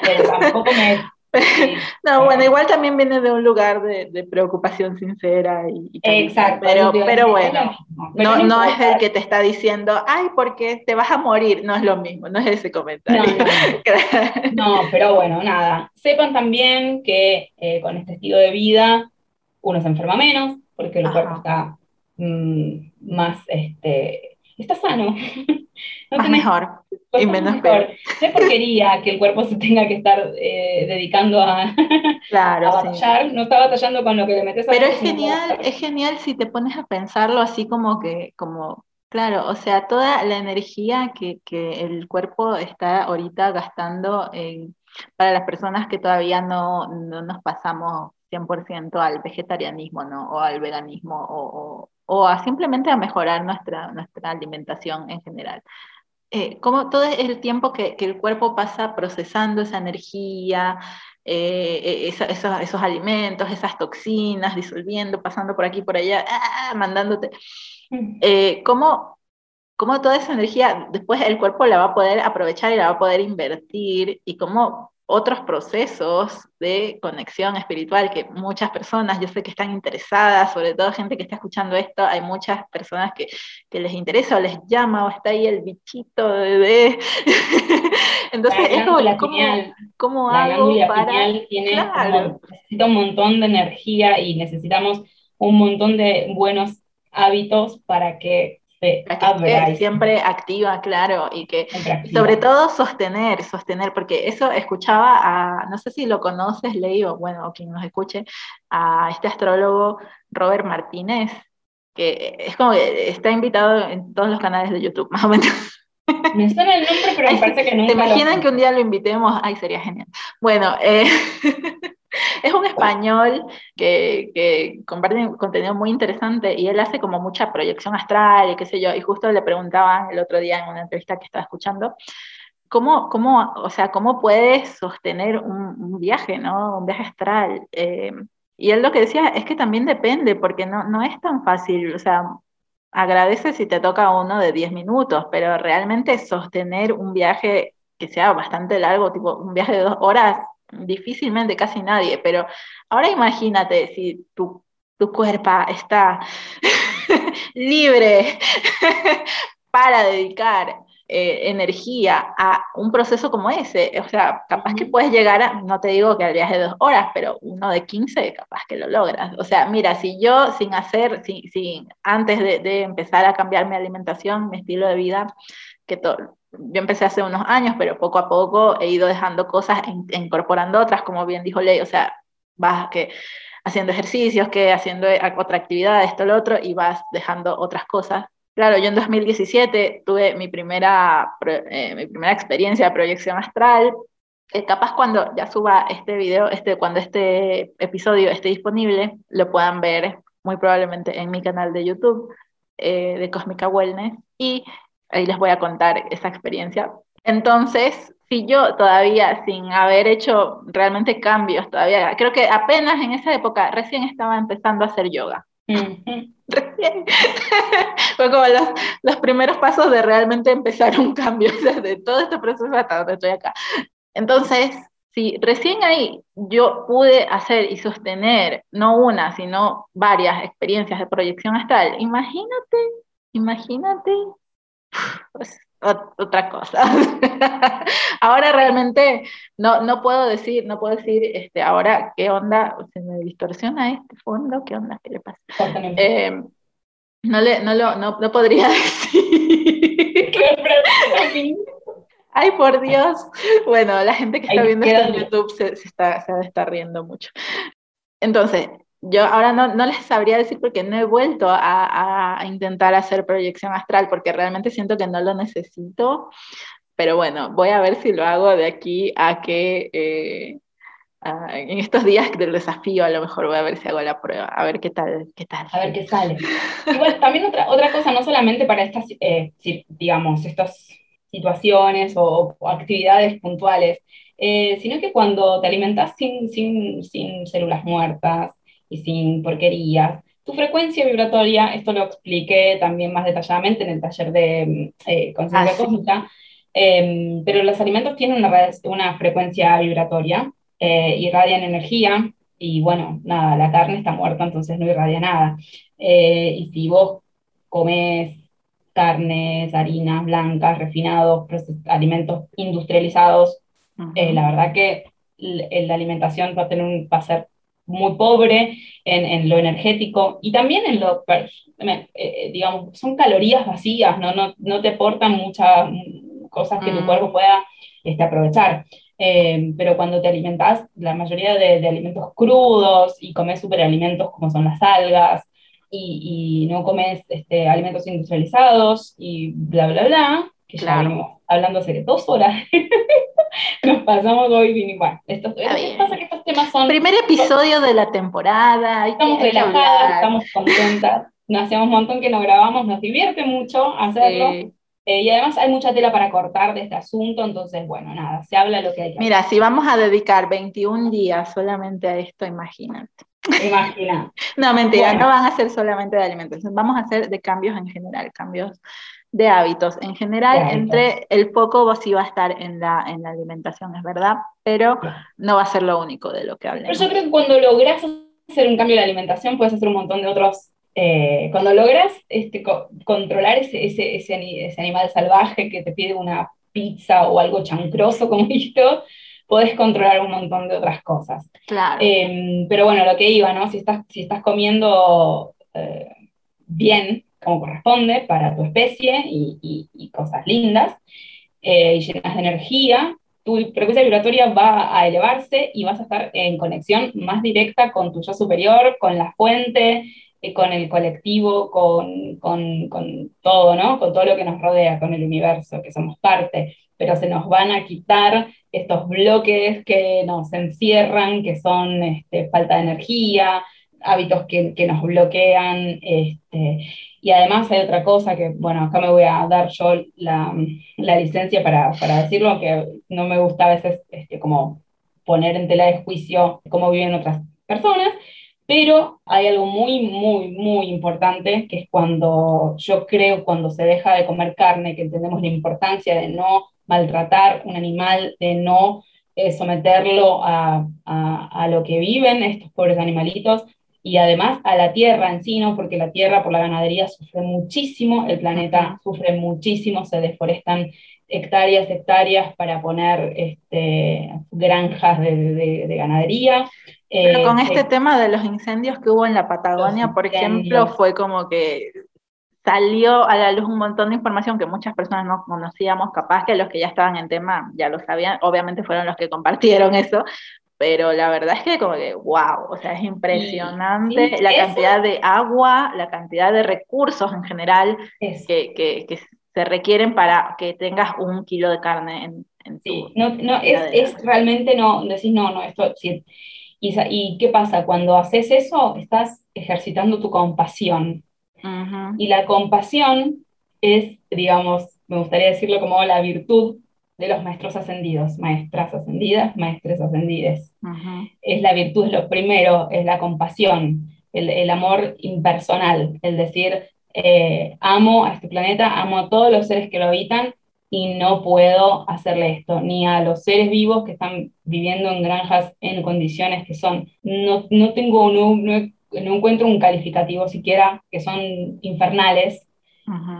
S2: Pero tampoco me
S1: no, bueno, igual también viene de un lugar de, preocupación sincera y,
S2: Exacto.
S1: Pero, pero bueno, no, no, es el que te está diciendo, ay, porque te vas a morir, no es lo mismo, no es ese comentario.
S2: No, pero bueno, nada. Sepan también que eh, con este estilo de vida uno se enferma menos, porque el cuerpo está mm, más, este, está sano.
S1: más mejor y menos
S2: mejor. Es porquería que el cuerpo se tenga que estar eh, dedicando a,
S1: claro,
S2: batallar. No está batallando con lo que le metes a
S1: Pero es genial, es genial si te pones a pensarlo así como que, como, claro, o sea, toda la energía que, que el cuerpo está ahorita gastando para las personas que todavía no, no nos pasamos 100% al vegetarianismo ¿no? o al veganismo o, o, a simplemente a mejorar nuestra, nuestra alimentación en general. Eh, como todo el tiempo que, el cuerpo pasa procesando esa energía, eh, eh, esos, alimentos, esas toxinas, disolviendo, pasando por aquí, por allá, ah, mandándote. Mm. ¿cómo, ¿Cómo toda esa energía después el cuerpo la va a poder aprovechar y la va a poder invertir? ¿Y cómo otros procesos de conexión espiritual que muchas personas, yo sé que están interesadas, sobre todo gente que está escuchando esto, hay muchas personas que, les interesa o les llama o está ahí el bichito de bebé. Entonces, es como, la ¿cómo, hago para...?
S2: tiene necesita un montón de energía y necesitamos un montón de buenos hábitos para que
S1: siempre activa, claro, y que sobre todo sostener, sostener, porque eso escuchaba a, no sé si lo conoces, leí, o bueno, quien nos escuche, a este astrólogo Robert Martínez, que es como que está invitado en todos los canales de YouTube, más o menos.
S2: Me suena el nombre, pero me parece que nunca
S1: ¿Te imaginan que un día lo invitemos? Ay, sería genial. Bueno, eh, es un español que, que, comparte contenido muy interesante y él hace como mucha proyección astral y qué sé yo. Y justo le preguntaban el otro día en una entrevista que estaba escuchando, ¿cómo, cómo, o sea, cómo puedes sostener un, viaje, ¿no? Un viaje astral? Eh, y él lo que decía es que también depende, porque no, no es tan fácil, o sea, agradece si te toca uno de 10 minutos, pero realmente sostener un viaje que sea bastante largo, tipo un viaje de dos horas, difícilmente casi nadie, pero ahora imagínate si tu, tu cuerpo está libre para dedicar eh, energía a un proceso como ese. O sea, capaz que puedes llegar a, no te digo que al viaje de dos horas, pero uno de 15, capaz que lo logras. O sea, mira, si yo sin hacer, sin, sin antes de, de, empezar a cambiar mi alimentación, mi estilo de vida, que todo, yo empecé hace unos años, pero poco a poco he ido dejando cosas, e incorporando otras, como bien dijo Ley, o sea, vas que haciendo ejercicios, que haciendo otra actividad, esto, lo otro, y vas dejando otras cosas. Claro, yo en 2017 tuve mi primera, eh, mi primera experiencia de proyección astral, que capaz cuando ya suba este video, este, cuando este episodio esté disponible, lo puedan ver muy probablemente en mi canal de YouTube eh, de Cósmica Wellness y ahí les voy a contar esa experiencia. Entonces, si yo todavía sin haber hecho realmente cambios, todavía creo que apenas en esa época recién estaba empezando a hacer yoga. Recién. Fue como los, los, primeros pasos de realmente empezar un cambio, de todo este proceso hasta donde estoy acá. Entonces, si recién ahí yo pude hacer y sostener no una, sino varias experiencias de proyección astral, imagínate, imagínate, pues, otra cosa. ahora realmente no, no puedo decir, no puedo decir este, ahora qué onda, se me distorsiona este fondo, qué onda, qué le pasa. Eh, no, le, no, lo, no, no podría decir. Ay, por Dios. Bueno, la gente que está viendo esto en YouTube se, se, está, se está riendo mucho. Entonces, yo ahora no, no, les sabría decir porque no he vuelto a, a, intentar hacer proyección astral porque realmente siento que no lo necesito, pero bueno, voy a ver si lo hago de aquí a que eh, a, en estos días del desafío a lo mejor voy a ver si hago la prueba, a ver qué tal. Qué tal.
S2: A ver qué sale. Igual, también otra, otra cosa, no solamente para estas, eh, digamos, estas situaciones o, o actividades puntuales, eh, sino que cuando te alimentas sin, sin, sin células muertas, y sin porquerías. Tu frecuencia vibratoria, esto lo expliqué también más detalladamente en el taller de mm, eh, conciencia ah, cósmica, em, pero los alimentos tienen una, una frecuencia vibratoria, eh, irradian energía, y bueno, nada, la carne está muerta, entonces no irradia nada. Eh, y si vos comes carnes, harinas blancas, refinados, alimentos industrializados, eh, la verdad que la alimentación va a, tener un, va a ser muy pobre en, en, lo energético y también en lo, eh, eh, digamos, son calorías vacías, no, no, no te aportan muchas cosas que tu mm. cuerpo pueda este, aprovechar. Eh, pero cuando te alimentas, la mayoría de, de alimentos crudos y comes superalimentos como son las algas y, y no comes este, alimentos industrializados y bla, bla, bla, que ya venimos hablando hace dos horas nos pasamos hoy bien igual. Estos, pasa que estos temas son...
S1: Primer episodio de la temporada.
S2: Estamos relajadas, estamos contentas. Nos hacemos un montón que nos grabamos, nos divierte mucho hacerlo. Eh, y además hay mucha tela para cortar de este asunto, entonces, bueno, nada, se habla lo que hay que
S1: Mira, si vamos a dedicar 21 días solamente a esto, imagínate.
S2: Imagina.
S1: no, mentira, no van a ser solamente de alimentación, vamos a hacer de cambios en general, cambios de hábitos en general, entre el poco sí va a estar en la, en la alimentación, es verdad, pero no va a ser lo único de lo que hablemos.
S2: Pero yo creo que cuando logras hacer un cambio de la alimentación, puedes hacer un montón de otros. Eh, cuando logras este, controlar ese, ese, ese, ese, animal salvaje que te pide una pizza o algo chancroso como esto, puedes controlar un montón de otras cosas.
S1: Claro.
S2: Em, pero bueno, lo que iba, ¿no? Si estás, si estás comiendo eh, bien, como corresponde para tu especie y, cosas lindas eh, y llenas de energía, tu frecuencia vibratoria va a elevarse y vas a estar en conexión más directa con tu yo superior, con la fuente, eh, con el colectivo, con, todo, ¿no? Con todo lo que nos rodea, con el universo, que somos parte, pero se nos van a quitar estos bloques que nos encierran, que son este, falta de energía, hábitos que, que nos bloquean, este, y además hay otra cosa que, bueno, acá me voy a dar yo la, la licencia para, para, decirlo, que no me gusta a veces este, como poner en tela de juicio cómo viven otras personas, pero hay algo muy, muy, muy importante, que es cuando yo creo, cuando se deja de comer carne, que entendemos la importancia de no maltratar un animal, de no eh, someterlo a, a, a, lo que viven estos pobres animalitos, y además a la tierra en sí, ¿no? porque la tierra por la ganadería sufre muchísimo, el planeta sufre muchísimo, se deforestan hectáreas, hectáreas para poner este, granjas de, ganadería.
S1: Pero con eh, este tema de los incendios que hubo en la Patagonia, por ejemplo, fue como que salió a la luz un montón de información que muchas personas no conocíamos, capaz que los que ya estaban en tema ya lo sabían, obviamente fueron los que compartieron eso, pero la verdad es que como que, wow, o sea, es impresionante la cantidad de agua, la cantidad de recursos en general que, que, se requieren para que tengas un kilo de carne en, en
S2: Sí, no, no es, es, realmente no, decís, no, no, esto, sí. Y, ¿Y qué pasa? Cuando haces eso, estás ejercitando tu compasión. Y la compasión es, digamos, me gustaría decirlo como la virtud de los maestros ascendidos, maestras ascendidas, maestres ascendides. Es la virtud, es lo primero, es la compasión, el, el amor impersonal, el decir, eh, amo a este planeta, amo a todos los seres que lo habitan y no puedo hacerle esto, ni a los seres vivos que están viviendo en granjas en condiciones que son, no, no tengo, no, no, encuentro un calificativo siquiera, que son infernales,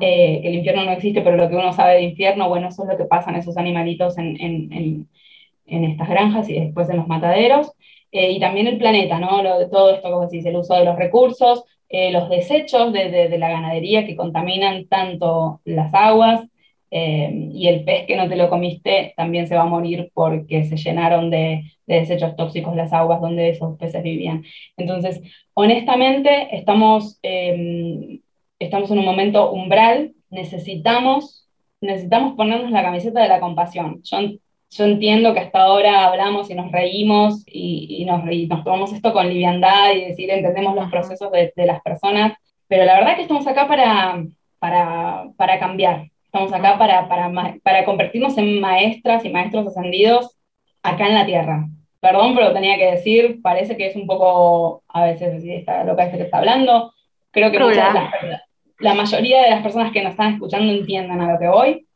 S2: eh, el infierno no existe, pero lo que uno sabe de infierno, bueno, eso es lo que pasan esos animalitos en, en, en, estas granjas y después en los mataderos. Eh, y también el planeta, ¿no? Lo de todo esto, como decís, el uso de los recursos, eh, los desechos de, de, la ganadería que contaminan tanto las aguas y el pez que no te lo comiste también se va a morir porque se llenaron de, de desechos tóxicos las aguas donde esos peces vivían. Entonces, honestamente, estamos estamos en un momento umbral, necesitamos, necesitamos ponernos la camiseta de la compasión. Yo, yo entiendo que hasta ahora hablamos y nos reímos y, y nos, nos, tomamos esto con liviandad y decir, entendemos los procesos de, de, las personas, pero la verdad que estamos acá para, para, para cambiar. Estamos acá para, para, para convertirnos en maestras y maestros ascendidos acá en la tierra. Perdón, pero tenía que decir, parece que es un poco, a veces, está loca este que está hablando, creo que muchas de las, la mayoría de las personas que nos están escuchando entiendan a lo que voy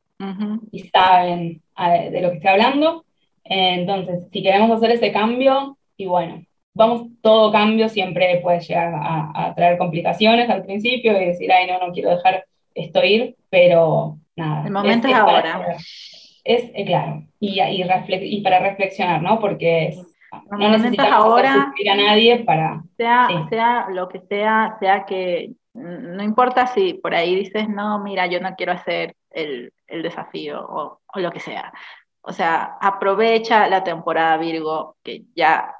S2: y saben de lo que estoy hablando. Entonces, si queremos hacer ese cambio, y bueno, vamos, todo cambio siempre puede llegar a, traer complicaciones al principio y decir, ay, no, no quiero dejar esto ir, pero nada.
S1: El momento es, ahora.
S2: es, eh, claro, y, y, y, para reflexionar, ¿no? Porque no necesitamos
S1: ahora,
S2: a nadie para...
S1: Sea, sea lo que sea, sea que no importa si por ahí dices, no, mira, yo no quiero hacer el, el desafío o, o, lo que sea. O sea, aprovecha la temporada Virgo que ya,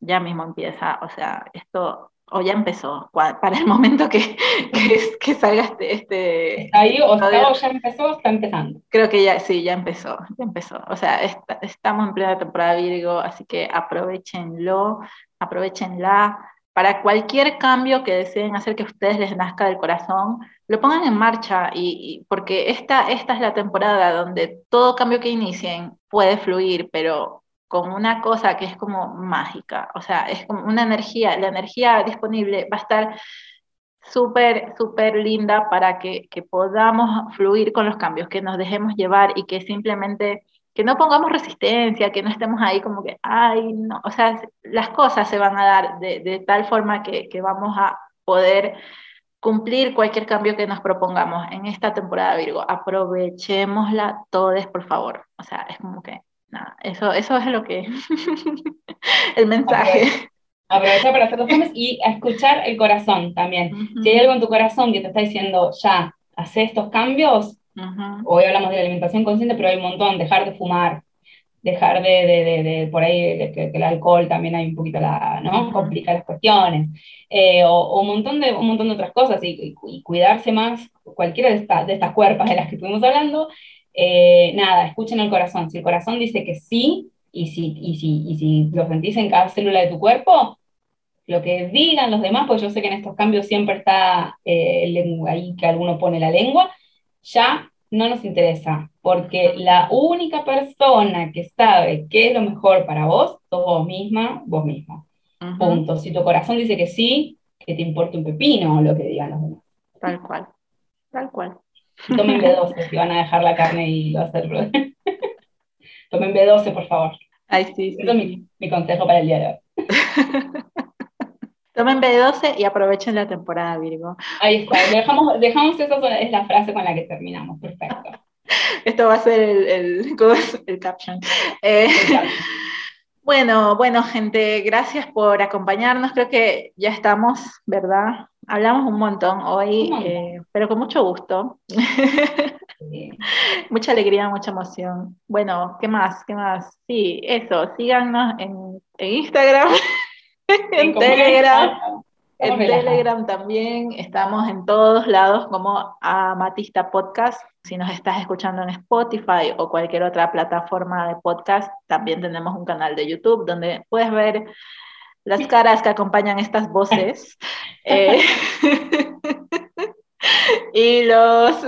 S1: ya mismo empieza. O sea, esto o ya empezó, para el momento que, que, que salga este... este
S2: ahí o, ya empezó o está empezando?
S1: Creo que ya, sí, ya empezó, ya empezó. O sea, estamos en plena temporada Virgo, así que aprovechenlo, aprovechenla para cualquier cambio que deseen hacer que ustedes les nazca del corazón, lo pongan en marcha y, porque esta, esta es la temporada donde todo cambio que inicien puede fluir, pero con una cosa que es como mágica, o sea, es como una energía, la energía disponible va a estar súper, súper linda para que, que podamos fluir con los cambios, que nos dejemos llevar y que simplemente que no pongamos resistencia, que no estemos ahí como que, ay, no, o sea, las cosas se van a dar de, de tal forma que, que, vamos a poder cumplir cualquier cambio que nos propongamos en esta temporada Virgo. Aprovechémosla todos, por favor. O sea, es como que, nada, eso, eso es lo que, el mensaje.
S2: Aprovecha para hacer los cambios y a escuchar el corazón también. Si hay algo en tu corazón que te está diciendo, ya, hace estos cambios, Hoy hablamos de la alimentación consciente, pero hay un montón, dejar de fumar, dejar de, de, de, por ahí, que, el alcohol también hay un poquito, la, ¿no? Complica las cuestiones, eh, o, un, montón de, un montón de otras cosas, y, cuidarse más, cualquiera de, de estas cuerpas de las que estuvimos hablando, eh, nada, escuchen el corazón, si el corazón dice que sí, y si, y, si, y si lo sentís en cada célula de tu cuerpo, lo que digan los demás, pues yo sé que en estos cambios siempre está eh, ahí que alguno pone la lengua, ya no nos interesa, porque la única persona que sabe qué es lo mejor para vos, sos vos misma, vos mismo. Punto. Si tu corazón dice que sí, que te importa un pepino lo que digan los demás.
S1: Tal cual, tal cual.
S2: Tomen B12 si van a dejar la carne y lo hacer. Tomen B12, por favor.
S1: Ay, sí,
S2: Eso es mi, mi consejo para el día de hoy.
S1: Tomen B12 y aprovechen la temporada, Virgo.
S2: Ahí está, dejamos, dejamos esa, es la frase con la que terminamos, perfecto.
S1: Esto va a ser el, el, el caption. Eh, bueno, bueno, gente, gracias por acompañarnos. Creo que ya estamos, ¿verdad? Hablamos un montón hoy, eh, pero con mucho gusto. Mucha alegría, mucha emoción. Bueno, ¿qué más? ¿Qué más? Sí, eso, síganos en, en Instagram, en Telegram. En Telegram también estamos en todos lados como Amatista Podcast. Si nos estás escuchando en Spotify o cualquier otra plataforma de podcast, también tenemos un canal de YouTube donde puedes ver las caras que acompañan estas voces eh, y los,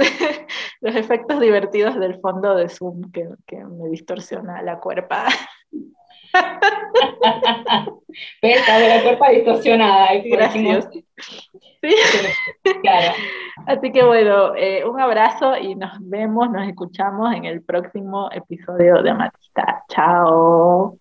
S1: los efectos divertidos del fondo de Zoom que, que me distorsiona la cuerpa.
S2: Pesa de la cuerpa distorsionada.
S1: Gracias. Sí. Claro. Así que bueno, eh, un abrazo y nos vemos, nos escuchamos en el próximo episodio de Amatista. Chao.